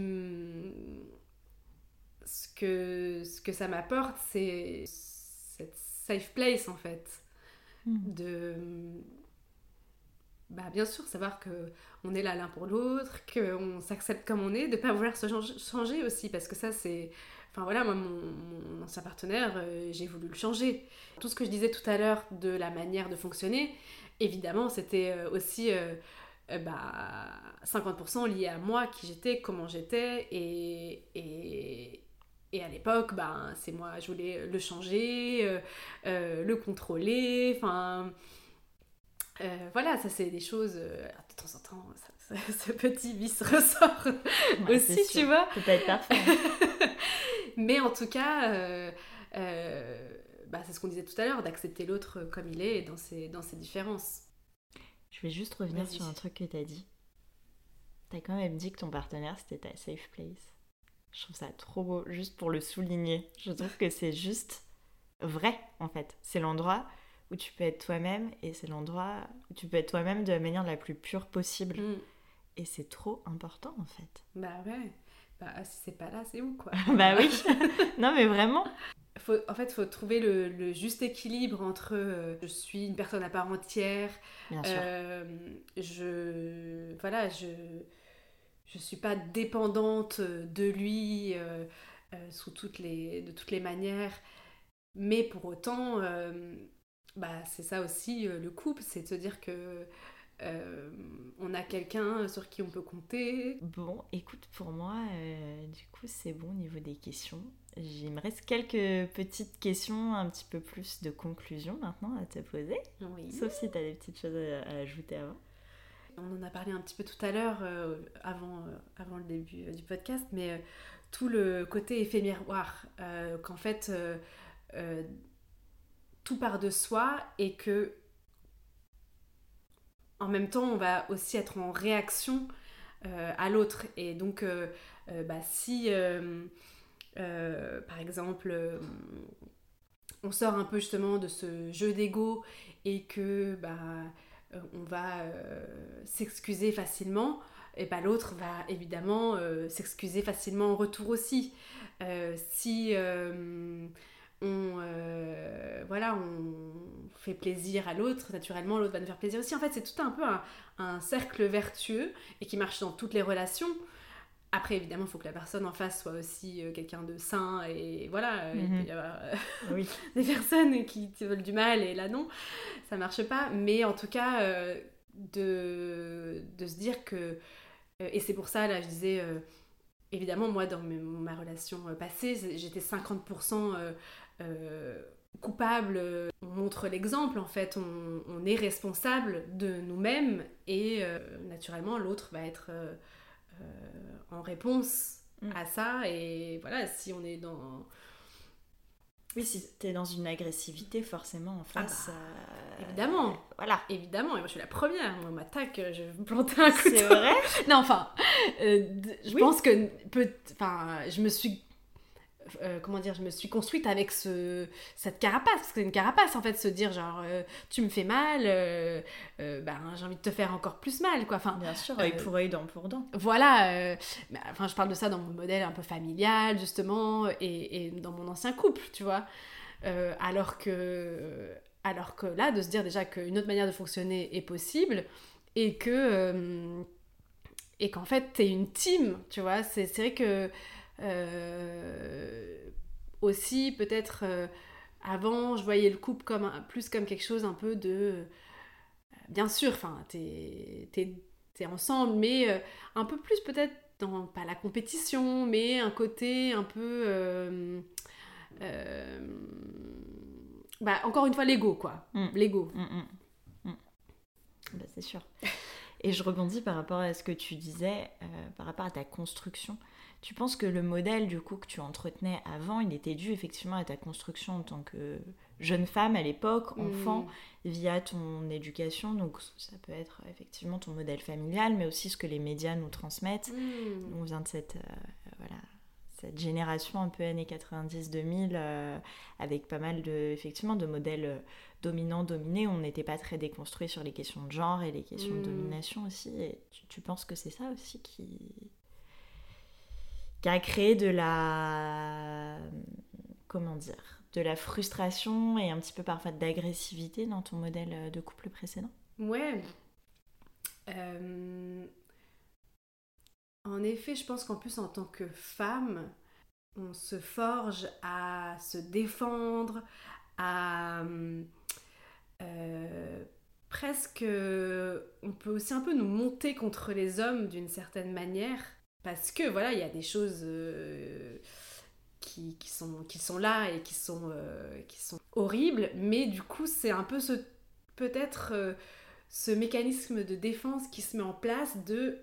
Ce que, ce que ça m'apporte, c'est cette safe place en fait. Mm. De. Bah, bien sûr, savoir que on est là l'un pour l'autre, qu'on s'accepte comme on est, de pas vouloir se changer- aussi, parce que ça c'est. Enfin voilà, moi, mon, mon ancien partenaire, euh, j'ai voulu le changer. Tout ce que je disais tout à l'heure de la manière de fonctionner, évidemment, c'était euh, aussi euh, euh, bah, 50% lié à moi, qui j'étais, comment j'étais, et, et, et à l'époque, ben, c'est moi, je voulais le changer, euh, euh, le contrôler, enfin... voilà, ça c'est des choses, de temps en temps, ça- ça- [laughs] ce petit vice ressort Ouais, [laughs] aussi, tu vois. Ça peut être parfait. [laughs] Mais en tout cas, bah, c'est ce qu'on disait tout à l'heure, d'accepter l'autre comme il est et dans ses, dans ses différences. Je vais juste revenir sur un truc que t'as dit. T'as quand même dit que ton partenaire c'était ta safe place. Je trouve ça trop beau, juste pour le souligner. Je trouve que c'est juste vrai en fait. C'est l'endroit où tu peux être toi-même et c'est l'endroit où tu peux être toi-même de la manière la plus pure possible. Mm. Et c'est trop important en fait. Bah ouais, bah si c'est pas là, c'est où quoi? [laughs] Bah oui. [laughs] non mais vraiment. Faut, en fait, il faut trouver le, le juste équilibre entre euh, je suis une personne à part entière, euh, je voilà, je je suis pas dépendante de lui euh, sous toutes les de toutes les manières, mais pour autant, bah c'est ça aussi le couple, c'est de se dire que euh, on a quelqu'un sur qui on peut compter. Bon, écoute, pour moi, euh, du coup, c'est bon au niveau des questions. Il me reste quelques petites questions, un petit peu plus de conclusion maintenant à te poser. Oui. Sauf si tu as des petites choses à, à ajouter avant. On en a parlé un petit peu tout à l'heure, euh, avant, avant le début du podcast, mais tout le côté effet miroir, qu'en fait, tout part de soi et que, en même temps, on va aussi être en réaction euh, à l'autre. Et donc, euh, euh, bah, si, par exemple, on sort un peu justement de ce jeu d'ego et que bah, on va s'excuser facilement, et bah, l'autre va évidemment s'excuser facilement en retour aussi. Si on, euh, voilà, on fait plaisir à l'autre, naturellement l'autre va nous faire plaisir aussi. En fait, c'est tout un peu un, un cercle vertueux et qui marche dans toutes les relations. Après, évidemment, il faut que la personne en face soit aussi euh, quelqu'un de sain et voilà, euh, il Mhm. peut y avoir euh, [laughs] Oui. [laughs] des personnes qui te veulent du mal et là non, ça marche pas. Mais en tout cas, de, de se dire que. et c'est pour ça, là, je disais, évidemment, moi, dans ma relation passée, j'étais 50% euh, coupable. On montre l'exemple, en fait, on, on est responsable de nous-mêmes et euh, naturellement, l'autre va être euh, en réponse Mm. à ça. Et voilà, si on est dans. Oui, si tu es dans une agressivité, forcément, en face. bah, évidemment. Voilà. Évidemment, et moi je suis la première, moi on m'attaque, je vais me planter un couteau. C'est vrai [laughs] Non, enfin, je Oui. pense que peut, enfin, je me suis euh, comment dire, je me suis construite avec ce, cette carapace, parce que c'est une carapace en fait, se dire genre euh, tu me fais mal, euh, ben, j'ai envie de te faire encore plus mal quoi. Enfin, Bien sûr, œil pour œil, dent pour dent. Voilà, bah, enfin je parle de ça dans mon modèle un peu familial justement et, et dans mon ancien couple, tu vois. alors que alors que là, de se dire déjà qu'une autre manière de fonctionner est possible et que et qu'en fait t'es une team, tu vois. C'est vrai que euh, aussi, peut-être, euh, avant, je voyais le couple comme plus comme quelque chose un peu de... Euh, bien sûr, enfin, t'es es, ensemble, mais un peu plus peut-être dans, pas la compétition, mais un côté un peu... bah, encore une fois, l'ego, quoi. Mm. L'ego. Mm, mm, bah, c'est sûr. Et je rebondis par rapport à ce que tu disais, par rapport à ta construction. Tu penses que le modèle du coup que tu entretenais avant, il était dû effectivement à ta construction en tant que jeune femme à l'époque, mm. enfant, via ton éducation? Donc ça peut être effectivement ton modèle familial, mais aussi ce que les médias nous transmettent. Mm. On vient de cette, euh, voilà, cette génération un peu années 90-2000 euh, avec pas mal de, effectivement, de modèles euh, dominants, dominés. On n'était pas très déconstruit sur les questions de genre et les questions de mm. domination aussi. Et tu penses que c'est ça aussi qui qui a créé de la comment dire de la frustration et un petit peu parfois d'agressivité dans ton modèle de couple précédent Ouais. Euh, en effet, je pense qu'en plus en tant que femme, on se forge à se défendre, à euh, presque, on peut aussi un peu nous monter contre les hommes d'une certaine manière parce que voilà, il y a des choses euh, qui, sont, là et qui sont, euh, qui sont horribles, mais du coup, c'est un peu ce peut-être euh, ce mécanisme de défense qui se met en place de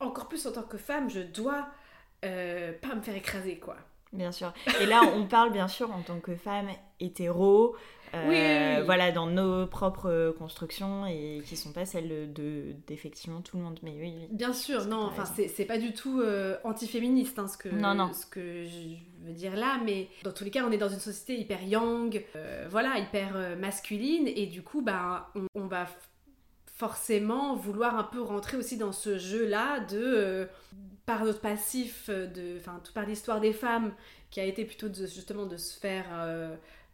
encore plus en tant que femme, je dois pas me faire écraser quoi. Bien sûr. Et là, on parle bien sûr en tant que femme hétéro, euh, voilà, dans nos propres constructions et qui sont pas celles de d'effectivement tout le monde. Mais oui, Bien sûr, non, enfin c'est pas du tout euh, anti-féministe hein, ce, que, non, non. ce que je veux dire là, mais dans tous les cas, on est dans une société hyper young, euh, voilà, hyper masculine, et du coup, bah, on, va forcément vouloir un peu rentrer aussi dans ce jeu-là de, par notre passif, de, enfin, tout par l'histoire des femmes, qui a été plutôt de, justement de se faire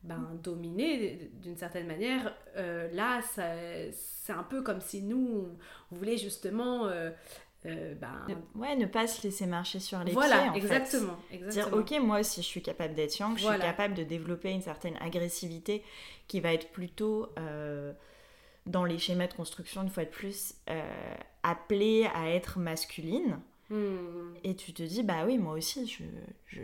ben, dominer d'une certaine manière, euh, là, c'est un peu comme si nous, on voulait justement... Euh, euh, ben... ouais, ne pas se laisser marcher sur les voilà, pieds. En exactement, fait. exactement. Dire, ok, moi, si je suis capable d'être yang, je suis capable de développer une certaine agressivité qui va être plutôt dans les schémas de construction, une fois de plus, appelée à être masculine. Hmm. Et tu te dis, bah oui, moi aussi, je,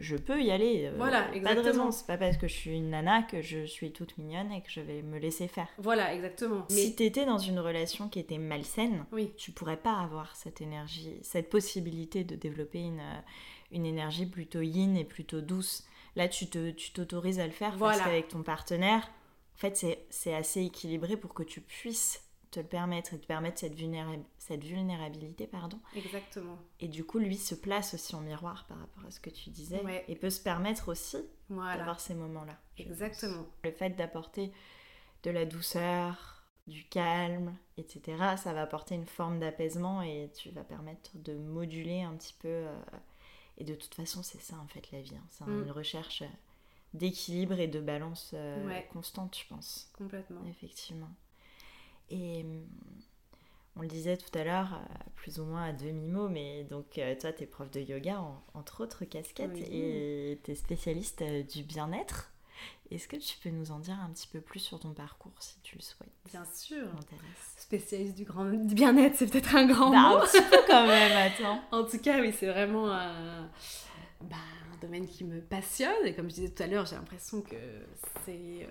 je, peux y aller. Euh, voilà, exactement. Pas de raison, c'est pas parce que je suis une nana que je suis toute mignonne et que je vais me laisser faire. Voilà, exactement. Mais... Si t'étais dans une relation qui était malsaine, oui. tu pourrais pas avoir cette énergie, cette possibilité de développer une, euh, une énergie plutôt yin et plutôt douce. Là, tu t'autorises à le faire voilà. parce qu'avec ton partenaire, en fait, c'est assez équilibré pour que tu puisses te le permettre et te permettre cette, cette vulnérabilité. Pardon. Exactement. Et du coup, lui se place aussi en miroir par rapport à ce que tu disais et peut se permettre aussi d'avoir ces moments-là. Exactement. Le fait d'apporter de la douceur, du calme, etc., ça va apporter une forme d'apaisement et tu vas permettre de moduler un petit peu. Euh, et de toute façon, c'est ça en fait la vie. Hein. C'est mm. une recherche d'équilibre et de balance euh, constante, je pense. Complètement. Effectivement. Et hum, on le disait tout à l'heure, euh, plus ou moins à demi-mot, mais donc euh, toi, tu es prof de yoga, entre autres casquettes, et tu es spécialiste euh, du bien-être. Est-ce que tu peux nous en dire un petit peu plus sur ton parcours, si tu le souhaites? Bien sûr. Spécialiste du, grand... bien-être, c'est peut-être un grand bah, mot. Un petit peu quand même, [laughs] attends. en tout cas, oui, c'est vraiment un... Bah, un domaine qui me passionne. Et comme je disais tout à l'heure, j'ai l'impression que c'est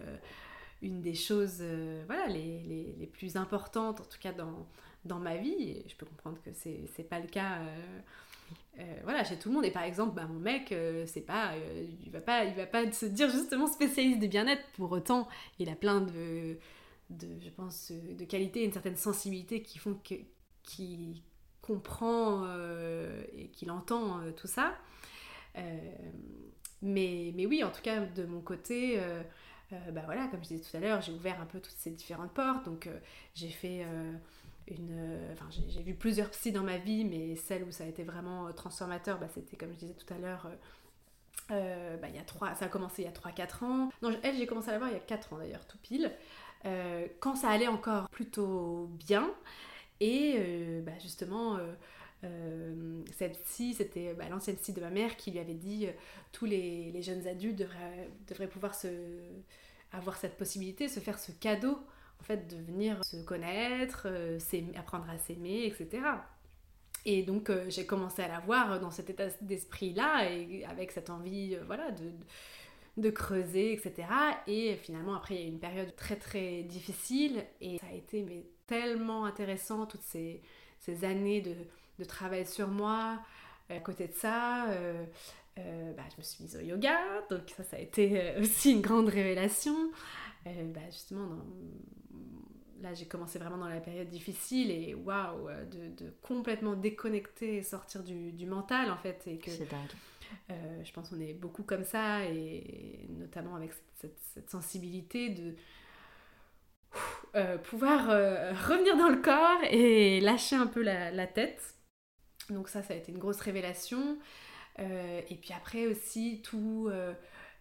une des choses euh, voilà, les, les, les, plus importantes, en tout cas dans, dans ma vie. Et je peux comprendre que c'est n'est pas le cas euh, euh, voilà, chez tout le monde. Et par exemple, bah, mon mec, c'est pas, il, va pas, il va pas se dire justement spécialiste du bien-être. Pour autant, il a plein de, de je pense, de qualités, une certaine sensibilité qui font qu'il comprend et qu'il entend tout ça. mais, mais oui, en tout cas, de mon côté, bah voilà, comme je disais tout à l'heure, j'ai ouvert un peu toutes ces différentes portes. Donc, j'ai fait une. Enfin, j'ai vu plusieurs psys dans ma vie, mais celle où ça a été vraiment transformateur, bah, c'était, comme je disais tout à l'heure, euh, bah, il y a 3, ça a commencé il y a 3-4 ans. Non, elle, j'ai commencé à la voir il y a 4 ans d'ailleurs, tout pile. Euh, quand ça allait encore plutôt bien. Et euh, bah, justement, cette psy, c'était bah, l'ancienne psy de ma mère qui lui avait dit tous les, les, jeunes adultes devraient, devraient pouvoir se, avoir cette possibilité, se faire ce cadeau, en fait, de venir se connaître, apprendre à s'aimer, etc. Et donc euh, j'ai commencé à la voir dans cet état d'esprit-là, et avec cette envie euh, voilà, de, de, creuser, etc. Et finalement, après, il y a eu une période très très difficile, et ça a été mais, tellement intéressant, toutes ces, années de, travail sur moi. À côté de ça, euh, bah, je me suis mise au yoga, donc ça, ça a été [laughs] aussi une grande révélation. Bah, justement, dans là j'ai commencé vraiment dans la période difficile et waouh, euh, de, complètement déconnecter et sortir du, mental en fait. Et que, C'est dingue. Euh, je pense qu'on est beaucoup comme ça et notamment avec cette, sensibilité de euh, pouvoir revenir dans le corps et lâcher un peu la, tête. Donc ça, ça a été une grosse révélation. Et puis après aussi tout...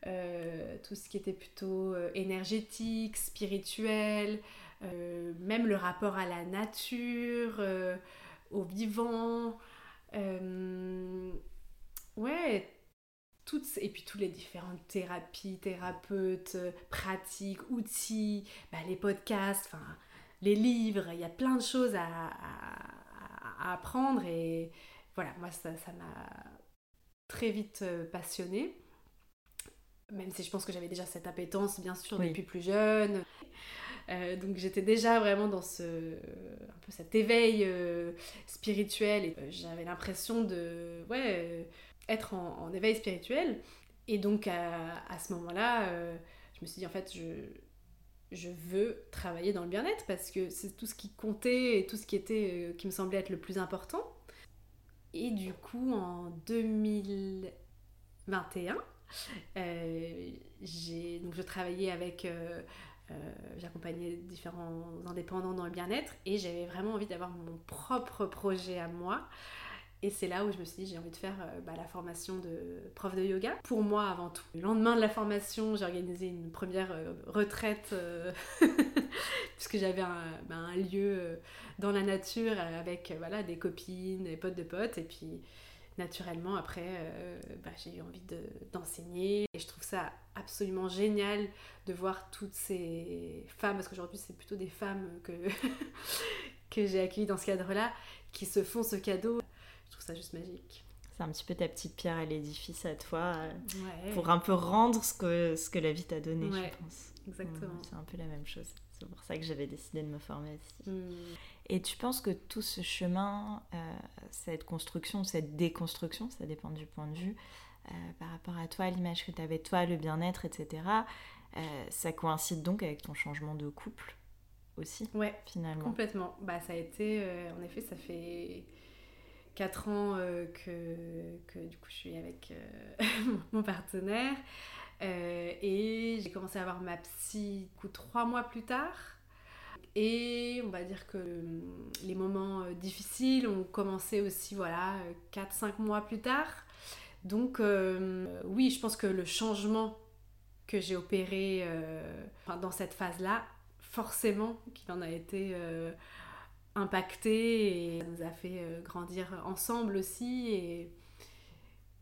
tout ce qui était plutôt énergétique, spirituel, euh, même le rapport à la nature, euh, au vivant. Euh, ouais, toutes, et puis toutes les différentes thérapies, thérapeutes, pratiques, outils, bah, les podcasts, enfin, les livres, il y a plein de choses à, apprendre et voilà, moi ça m'a très vite passionnée. Même si je pense que j'avais déjà cette appétence, bien sûr, depuis plus jeune. Euh, donc j'étais déjà vraiment dans ce, un peu cet éveil euh, spirituel et euh, j'avais l'impression de ouais, être en, éveil spirituel. Et donc à, à ce moment-là, je me suis dit en fait je, je veux travailler dans le bien-être parce que c'est tout ce qui comptait et tout ce qui était qui me semblait être le plus important. Et du coup en 2021, j'ai donc je travaillais avec euh, j'accompagnais différents indépendants dans le bien-être et j'avais vraiment envie d'avoir mon propre projet à moi. Et c'est là où je me suis dit, j'ai envie de faire euh, bah, la formation de prof de yoga. Pour moi, avant tout. Le lendemain de la formation, j'ai organisé une première euh, retraite, [laughs] puisque j'avais un, un, lieu dans la nature avec voilà, des copines, des potes de potes. Et puis, naturellement, après, euh, bah, j'ai eu envie d'enseigner. et je trouve ça absolument génial de voir toutes ces femmes, parce qu'aujourd'hui, c'est plutôt des femmes que, [laughs] que j'ai accueillies dans ce cadre-là, qui se font ce cadeau. Je trouve ça juste magique. C'est un petit peu ta petite pierre à l'édifice à toi, euh, pour un peu rendre ce que, ce que la vie t'a donné, je pense. Exactement. c'est un peu la même chose. C'est pour ça que j'avais décidé de me former aussi. Hmm. Et tu penses que tout ce chemin, euh, cette construction, cette déconstruction, ça dépend du point de vue, euh, par rapport à toi, l'image que tu avais de toi, le bien-être, etc., euh, ça coïncide donc avec ton changement de couple aussi Ouais, finalement? Complètement. Bah, ça a été, en effet, ça fait 4 ans que, que, du coup je suis avec [laughs] mon partenaire. Et j'ai commencé à avoir ma psy 3 mois plus tard. Et on va dire que hum, les moments euh, difficiles ont commencé aussi, voilà, 4-5 mois plus tard. Donc euh, oui, je pense que le changement que j'ai opéré euh, dans cette phase-là, forcément qu'il en a été impacté et ça nous a fait grandir ensemble aussi.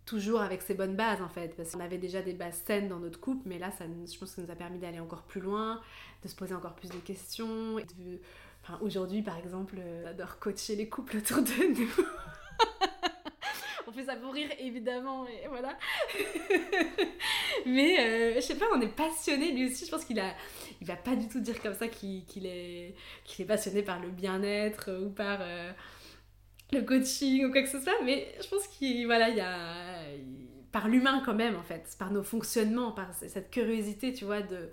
Toujours avec ces bonnes bases en fait, parce qu'on avait déjà des bases saines dans notre couple, mais là, ça, je pense que ça nous a permis d'aller encore plus loin, de se poser encore plus de questions. Enfin, aujourd'hui, par exemple, euh, j'adore coacher les couples autour de nous. [laughs] on fait ça pour rire, évidemment, mais voilà. [laughs] mais euh, je sais pas, on est passionné, lui aussi, je pense qu'il a... Il va pas du tout dire comme ça qu'il est, qu'il est passionné par le bien-être ou par... Euh, le coaching ou quoi que ce soit, mais je pense qu'il y a par l'humain quand même en fait, par nos fonctionnements, par cette curiosité, tu vois, de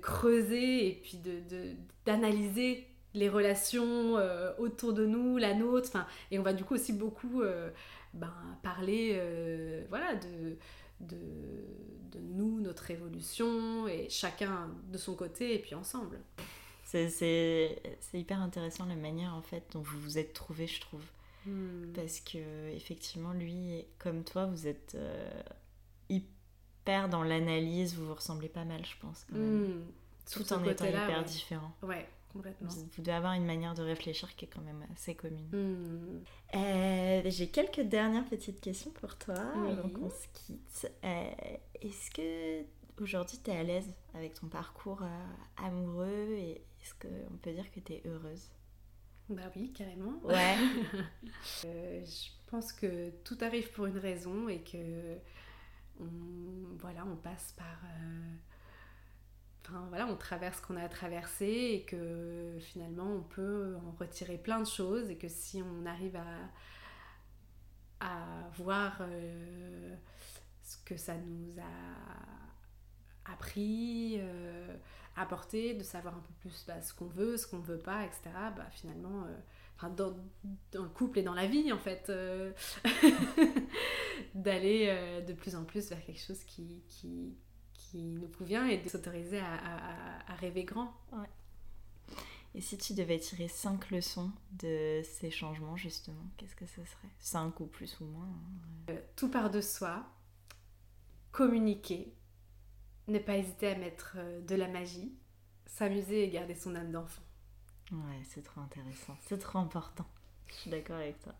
creuser et puis de d'analyser les relations euh, autour de nous, la nôtre, et on va du coup aussi beaucoup euh, ben, parler euh, voilà, de, de, de nous, notre évolution, et chacun de son côté, et puis ensemble. C'est hyper intéressant la manière en fait dont vous vous êtes trouvés, je trouve. Hmm. Parce que effectivement, lui, comme toi, vous êtes euh, hyper dans l'analyse, vous vous ressemblez pas mal, je pense. Quand même. Hmm. Tout en étant hyper différent. Ouais, complètement. Vous, devez avoir une manière de réfléchir qui est quand même assez commune. Hmm. Euh, j'ai quelques dernières petites questions pour toi, donc on se quitte. Euh, est-ce que aujourd'hui tu es à l'aise avec ton parcours amoureux et est-ce qu'on peut dire que tu es heureuse? Bah oui, carrément. Ouais. [laughs] Euh, je pense que tout arrive pour une raison et que on, voilà, on passe par. Euh, enfin voilà, on traverse ce qu'on a à traverser et que finalement on peut en retirer plein de choses et que si on arrive à, à voir euh, ce que ça nous a appris, apporter, de savoir un peu plus bah, ce qu'on veut, ce qu'on veut pas, etc. Bah, finalement, euh, dans, dans, le couple et dans la vie, en fait, euh, [laughs] d'aller euh, de plus en plus vers quelque chose qui, qui, qui nous convient et de s'autoriser à, à, rêver grand. Ouais. Et si tu devais tirer cinq leçons de ces changements, justement, qu'est-ce que ce serait? Cinq ou plus ou moins hein, Tout part de soi, communiquer, ne pas hésiter à mettre euh, de la magie, s'amuser et garder son âme d'enfant. Ouais, c'est trop intéressant, c'est trop important. Je suis d'accord avec toi.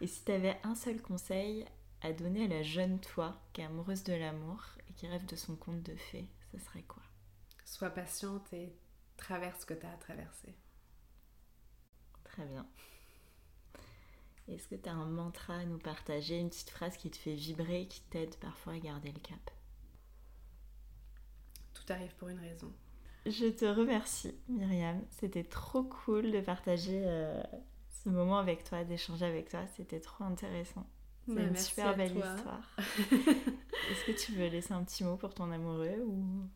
Et si tu avais un seul conseil à donner à la jeune toi qui est amoureuse de l'amour et qui rêve de son conte de fées, ce serait quoi? Sois patiente et traverse ce que tu as à traverser. Très bien. Est-ce que tu as un mantra à nous partager, une petite phrase qui te fait vibrer qui t'aide parfois à garder le cap? Tout arrive pour une raison. Je te remercie, Myriam. C'était trop cool de partager euh, ce moment avec toi, d'échanger avec toi. C'était trop intéressant. C'est bah, une super belle histoire. [laughs] Est-ce que tu veux laisser un petit mot pour ton amoureux ou?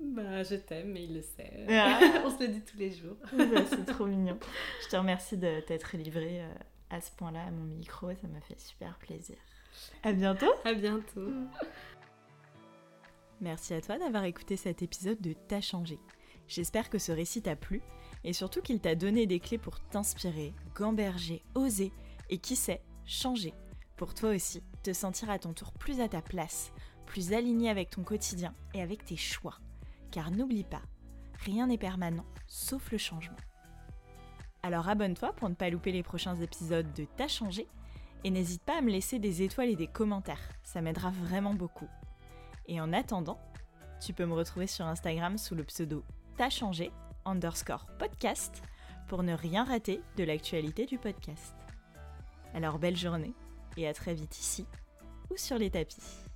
Bah, je t'aime, mais il le sait. [laughs] On se le dit tous les jours. Bah, c'est trop mignon. Je te remercie de t'être livrée euh, à ce point-là à mon micro. Ça m'a fait super plaisir. À bientôt. À bientôt. Merci à toi d'avoir écouté cet épisode de T'as changé. J'espère que ce récit t'a plu et surtout qu'il t'a donné des clés pour t'inspirer, gamberger, oser et qui sait, changer. Pour toi aussi, te sentir à ton tour plus à ta place, plus aligné avec ton quotidien et avec tes choix. Car n'oublie pas, rien n'est permanent sauf le changement. Alors abonne-toi pour ne pas louper les prochains épisodes de T'as changé et n'hésite pas à me laisser des étoiles et des commentaires, ça m'aidera vraiment beaucoup. Et en attendant, tu peux me retrouver sur Instagram sous le pseudo T'as changé underscore podcast pour ne rien rater de l'actualité du podcast. Alors belle journée et à très vite ici ou sur les tapis.